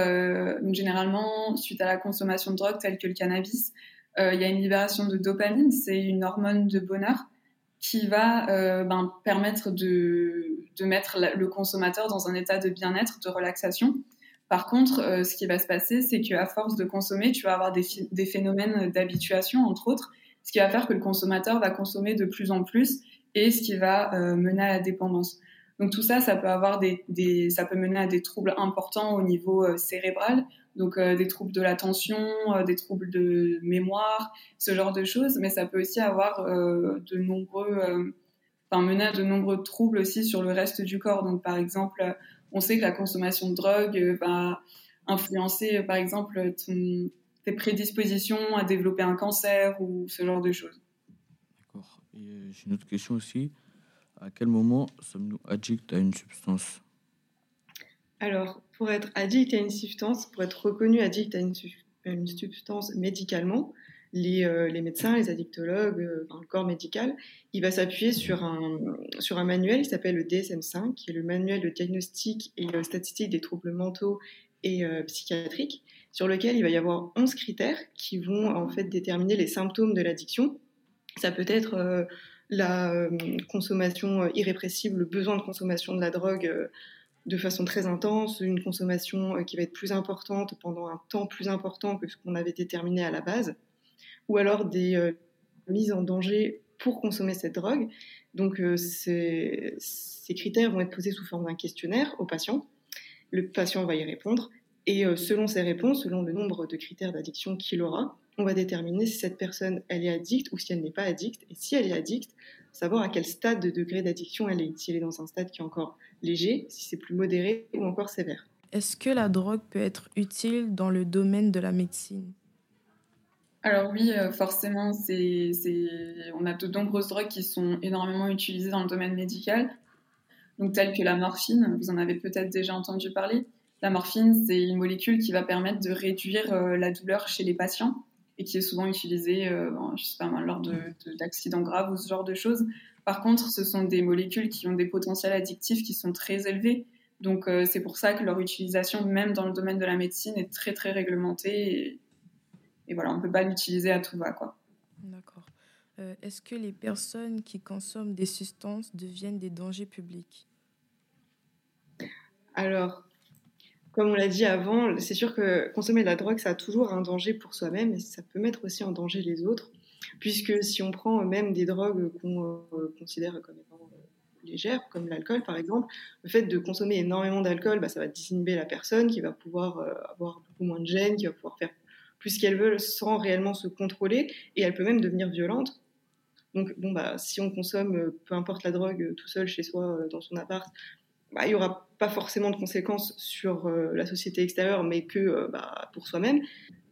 généralement, suite à la consommation de drogue telle que le cannabis, il y a une libération de dopamine, c'est une hormone de bonheur qui va ben, permettre de, de mettre le consommateur dans un état de bien-être, de relaxation. Par contre, euh, ce qui va se passer, c'est qu'à force de consommer, tu vas avoir des, phénomènes d'habituation, entre autres, ce qui va faire que le consommateur va consommer de plus en plus et ce qui va euh, mener à la dépendance. Donc tout ça, ça peut avoir des, ça peut mener à des troubles importants au niveau euh, cérébral, donc des troubles de l'attention, des troubles de mémoire, ce genre de choses. Mais ça peut aussi avoir de nombreux, enfin mener à de nombreux troubles aussi sur le reste du corps. Donc par exemple, on sait que la consommation de drogue euh, va influencer, euh, par exemple, ton, tes prédispositions à développer un cancer ou ce genre de choses. Et euh, j'ai une autre question aussi. À quel moment sommes-nous addicts à une substance? Alors, pour être addict à une substance, pour être reconnu addict à une, su- à une substance médicalement, les, euh, les médecins, les addictologues, euh, enfin, le corps médical, il va s'appuyer sur un, sur un manuel qui s'appelle le DSM-5, qui est le manuel de diagnostic et euh, statistique des troubles mentaux et euh, psychiatriques, sur lequel il va y avoir 11 critères qui vont en fait déterminer les symptômes de l'addiction. Ça peut être euh, la euh, consommation euh, irrépressible, le besoin de consommation de la drogue euh, de façon très intense, une consommation euh, qui va être plus importante pendant un temps plus important que ce qu'on avait déterminé à la base, ou alors des euh, mises en danger pour consommer cette drogue. Donc euh, ces, critères vont être posés sous forme d'un questionnaire au patient. Le patient va y répondre et euh, selon ses réponses, selon le nombre de critères d'addiction qu'il aura, on va déterminer si cette personne elle est addicte ou si elle n'est pas addicte. Et si elle est addicte, savoir à quel stade de degré d'addiction elle est. Si elle est dans un stade qui est encore léger, si c'est plus modéré ou encore sévère. Est-ce que la drogue peut être utile dans le domaine de la médecine? Alors oui, euh, forcément, c'est, on a de nombreuses drogues qui sont énormément utilisées dans le domaine médical, telles que la morphine, vous en avez peut-être déjà entendu parler. La morphine, c'est une molécule qui va permettre de réduire euh, la douleur chez les patients et qui est souvent utilisée, euh, lors de, de- d'accidents graves ou ce genre de choses. Par contre, ce sont des molécules qui ont des potentiels addictifs qui sont très élevés. Donc c'est pour ça que leur utilisation, même dans le domaine de la médecine, est très très réglementée. Et voilà, on peut pas l'utiliser à tout va, quoi. D'accord. Euh, Est-ce que les personnes qui consomment des substances deviennent des dangers publics? Alors, comme on l'a dit avant, c'est sûr que consommer de la drogue, ça a toujours un danger pour soi-même et ça peut mettre aussi en danger les autres. Puisque si on prend même des drogues qu'on euh, considère comme étant euh, légères, comme l'alcool par exemple, le fait de consommer énormément d'alcool, bah, ça va désinhiber la personne qui va pouvoir euh, avoir beaucoup moins de gêne, qui va pouvoir faire qu'elle veut sans réellement se contrôler et elle peut même devenir violente. Donc, bon, bah, si on consomme, euh, peu importe la drogue, euh, tout seul chez soi, euh, dans son appart, bah, il n'y aura pas forcément de conséquences sur la société extérieure, mais que bah, pour soi-même.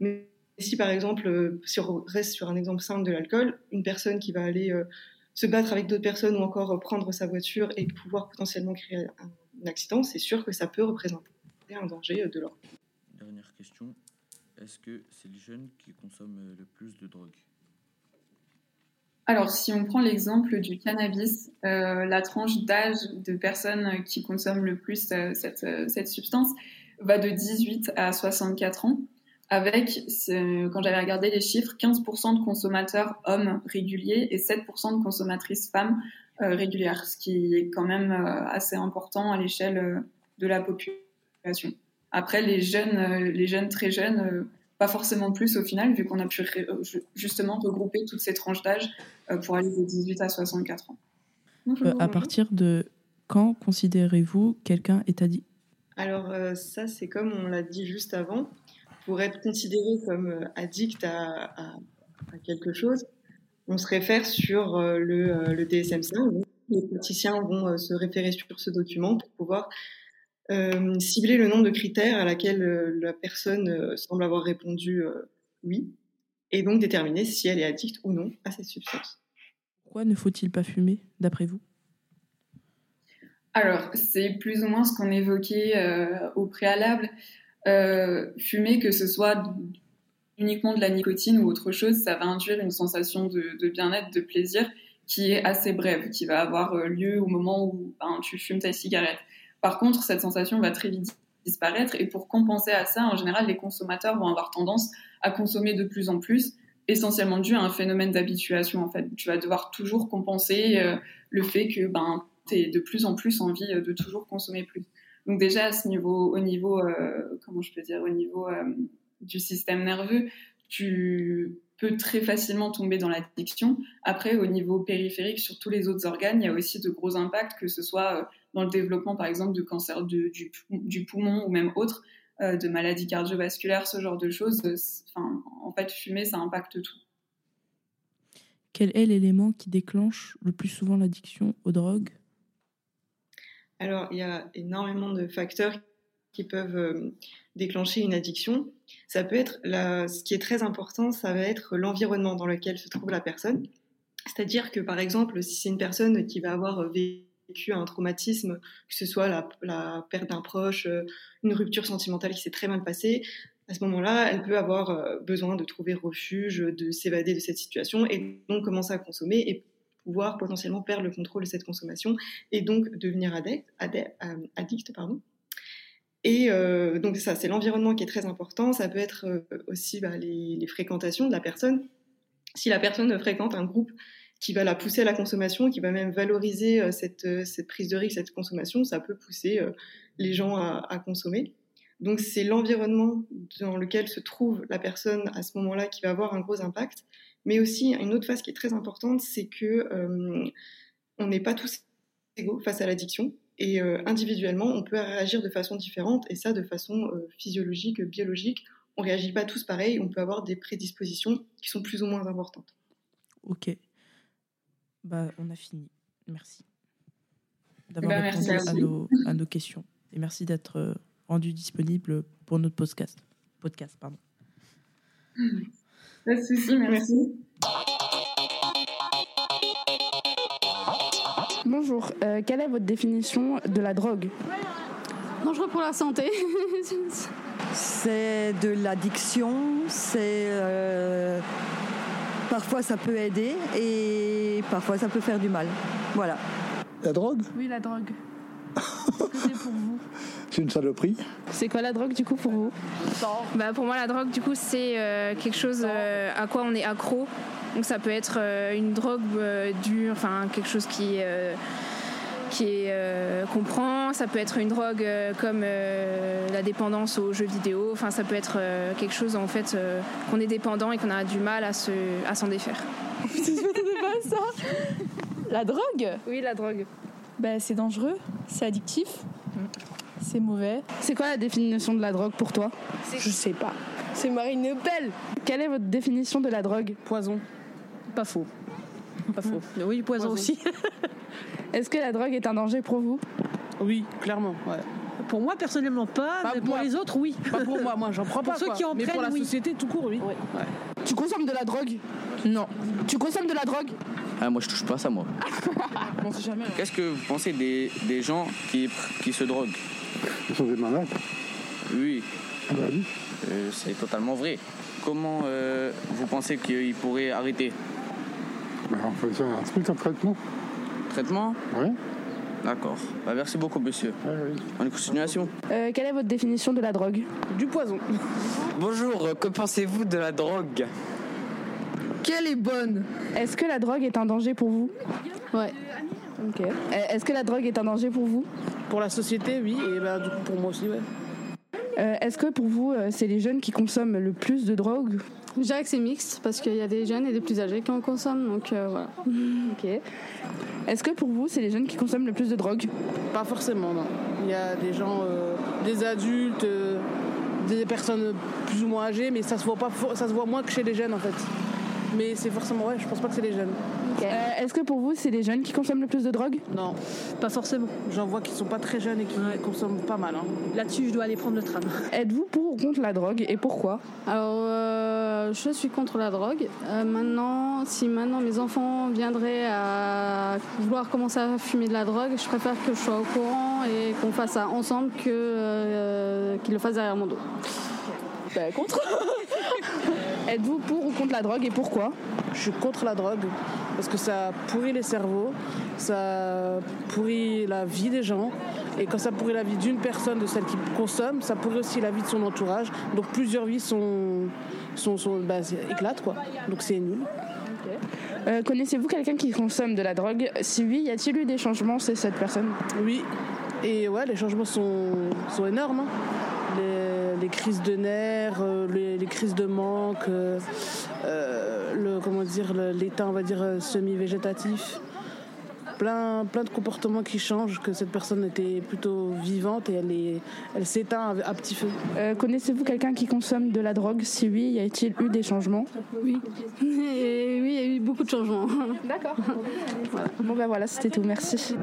Mais si, par exemple, si on reste sur un exemple simple de l'alcool, une personne qui va aller se battre avec d'autres personnes ou encore prendre sa voiture et pouvoir potentiellement créer un, un accident, c'est sûr que ça peut représenter un danger de l'ordre. Dernière question. Est-ce que c'est les jeunes qui consomment euh, le plus de drogue? Alors, si on prend l'exemple du cannabis, euh, la tranche d'âge de personnes qui consomment le plus euh, cette, cette substance va de 18 à 64 ans, avec, quand j'avais regardé les chiffres, 15% de consommateurs hommes réguliers et 7% de consommatrices femmes régulières, ce qui est quand même assez important à l'échelle de la population. Après, les jeunes, euh, les jeunes très jeunes, euh, pas forcément plus au final, vu qu'on a pu euh, ju- justement regrouper toutes ces tranches d'âge pour aller de 18 à 64 ans. Euh, À partir de quand considérez-vous quelqu'un est addict Alors euh, ça, c'est comme on l'a dit juste avant, pour être considéré comme addict à, à- à quelque chose, on se réfère sur euh, le, le DSM-5. Donc, Les praticiens vont se référer sur ce document pour pouvoir euh, cibler le nombre de critères à laquelle euh, la personne euh, semble avoir répondu euh, oui, et donc déterminer si elle est addicte ou non à cette substance. Pourquoi ne faut-il pas fumer, d'après vous? Alors, c'est plus ou moins ce qu'on évoquait euh, au préalable. Euh, fumer, que ce soit uniquement de la nicotine ou autre chose, ça va induire une sensation de, de bien-être, de plaisir qui est assez brève, qui va avoir lieu au moment où ben, tu fumes ta cigarette. Par contre, cette sensation va très vite disparaître et pour compenser à ça, en général, les consommateurs vont avoir tendance à consommer de plus en plus, essentiellement dû à un phénomène d'habituation. En fait, tu vas devoir toujours compenser euh, le fait que ben tu de plus en plus envie euh, de toujours consommer plus. Donc déjà ce niveau, au niveau, euh, comment je peux dire, au niveau du système nerveux, tu peux très facilement tomber dans l'addiction. Après, au niveau périphérique, sur tous les autres organes, il y a aussi de gros impacts, que ce soit dans le développement, par exemple, de cancer de- du, pou- du poumon ou même autre, euh, de maladies cardiovasculaires, ce genre de choses. Euh, Enfin, en fait, fumer, ça impacte tout. Quel est l'élément qui déclenche le plus souvent l'addiction aux drogues? Alors, il y a énormément de facteurs qui peuvent euh, déclencher une addiction. Ça peut être, la- ce qui est très important, ça va être l'environnement dans lequel se trouve la personne. C'est-à-dire que, par exemple, si c'est une personne qui va avoir euh, vécu un traumatisme, que ce soit la, perte d'un proche, euh, une rupture sentimentale qui s'est très mal passée, à ce moment-là, elle peut avoir euh, besoin de trouver refuge, de s'évader de cette situation et donc commencer à consommer et pouvoir potentiellement perdre le contrôle de cette consommation et donc devenir euh, addict. Et donc ça, c'est l'environnement qui est très important. Ça peut être aussi bah, les fréquentations de la personne. Si la personne fréquente un groupe qui va la pousser à la consommation, qui va même valoriser euh, cette, euh, cette prise de risque, cette consommation, ça peut pousser euh, les gens à, consommer. Donc c'est l'environnement dans lequel se trouve la personne à ce moment-là qui va avoir un gros impact. Mais aussi une autre phase qui est très importante, c'est que on n'est pas tous égaux face à l'addiction. Et individuellement, on peut réagir de façon différente, et ça de façon physiologique, biologique. On réagit pas tous pareil, on peut avoir des prédispositions qui sont plus ou moins importantes. Ok. Bah, on a fini. Merci. D'avoir Bah, répondu merci à nos, à nos questions. Et merci d'être euh, rendu disponible pour notre podcast. Podcast, pardon. Pas de souci, merci. Bonjour, euh, quelle est votre définition de la drogue? Dangereux pour la santé. C'est de l'addiction, c'est euh, parfois ça peut aider et parfois ça peut faire du mal. Voilà. La drogue, Oui, la drogue. Qu'est-ce que c'est pour vous c'est une saloperie. C'est quoi la drogue du coup pour vous? Bah, pour moi, la drogue, du coup, c'est euh, quelque chose euh, à quoi on est accro. Donc, ça peut être euh, une drogue euh, dure, enfin, quelque chose qui, euh, qui est, euh, qu'on prend. Ça peut être une drogue euh, comme euh, la dépendance aux jeux vidéo. Enfin, ça peut être euh, quelque chose, en fait, euh, qu'on est dépendant et qu'on a du mal à, se, à s'en défaire. pas ça La drogue Oui, la drogue. Ben, c'est dangereux, c'est addictif, c'est mauvais. C'est quoi la définition de la drogue pour toi? Je sais pas. C'est Marine Le Pen. Quelle est votre définition de la drogue? Poison. Pas faux. Pas faux. Oui, poison, aussi. Est-ce que la drogue est un danger pour vous? Oui, clairement. ouais. Pour moi, personnellement, pas. Pas mais pour pour moi. les autres, oui. Pas pour moi, moi, j'en prends Pour pas, ceux quoi. qui en Mais prennent, pour la oui. société, tout court, oui. Tu consommes de la drogue? Non. Tu consommes de la drogue? Ah, moi, je touche pas à ça, moi. On sait jamais. Qu'est-ce que vous pensez des, des gens qui, qui se droguent? Ils sont des malades. Oui. Ah bah oui. Euh, c'est totalement vrai. Comment euh, vous pensez qu'ils pourraient arrêter? Bah, on un truc, un traitement. Traitement Oui. D'accord. Bah, merci beaucoup, monsieur. Bonne continuation. Euh, quelle est votre définition de la drogue? Du poison. Bonjour, que pensez-vous de la drogue? Quelle est bonne Est-ce que la drogue est un danger pour vous? Ouais. Ok. Euh, Est-ce que la drogue est un danger pour vous? Pour la société, oui. Et ben, du coup, pour moi aussi, ouais. Euh, Est-ce que pour vous, euh, c'est les jeunes qui consomment le plus de drogue? Je dirais que c'est mixte parce qu'il y a des jeunes et des plus âgés qui en consomment, donc euh, voilà. Est-ce que pour vous, c'est les jeunes qui consomment le plus de drogue? Pas forcément, non. Il y a des gens, euh, des adultes, euh, des personnes plus ou moins âgées, mais ça se voit pas, ça se voit moins que chez les jeunes en fait. Mais c'est forcément ouais, je pense pas que c'est les jeunes. Euh, Est-ce que pour vous, c'est les jeunes qui consomment le plus de drogue? Non, pas forcément. J'en vois qui sont pas très jeunes et qui consomment pas mal. hein. Là-dessus, je dois aller prendre le tram. Êtes-vous pour ou contre la drogue et pourquoi? Alors, euh, je suis contre la drogue. Euh, maintenant, si maintenant mes enfants viendraient à vouloir commencer à fumer de la drogue, je préfère que je sois au courant et qu'on fasse ça ensemble que euh, qu'ils le fassent derrière mon dos. Bah, contre. Êtes-vous pour ou contre la drogue et pourquoi? Je suis contre la drogue parce que ça pourrit les cerveaux, ça pourrit la vie des gens. Et quand ça pourrit la vie d'une personne, de celle qui consomme, ça pourrit aussi la vie de son entourage. Donc plusieurs vies sont, sont, sont bah, éclatent quoi. Donc c'est nul. Euh, Connaissez-vous quelqu'un qui consomme de la drogue? Si oui, y a-t-il eu des changements chez cette personne? Oui. Et ouais, les changements sont, sont énormes. hein. Les- les crises de nerfs, euh, les, les crises de manque, euh, euh, le, comment dire, l'état, on va dire, euh, semi-végétatif. Plein, plein de comportements qui changent, que cette personne était plutôt vivante et elle, est, elle s'éteint à, petit feu. Euh, Connaissez-vous quelqu'un qui consomme de la drogue? Si oui, y a-t-il eu des changements? Oui. Et oui, il y a eu beaucoup de changements. D'accord. Bon ben voilà, c'était tout. Merci.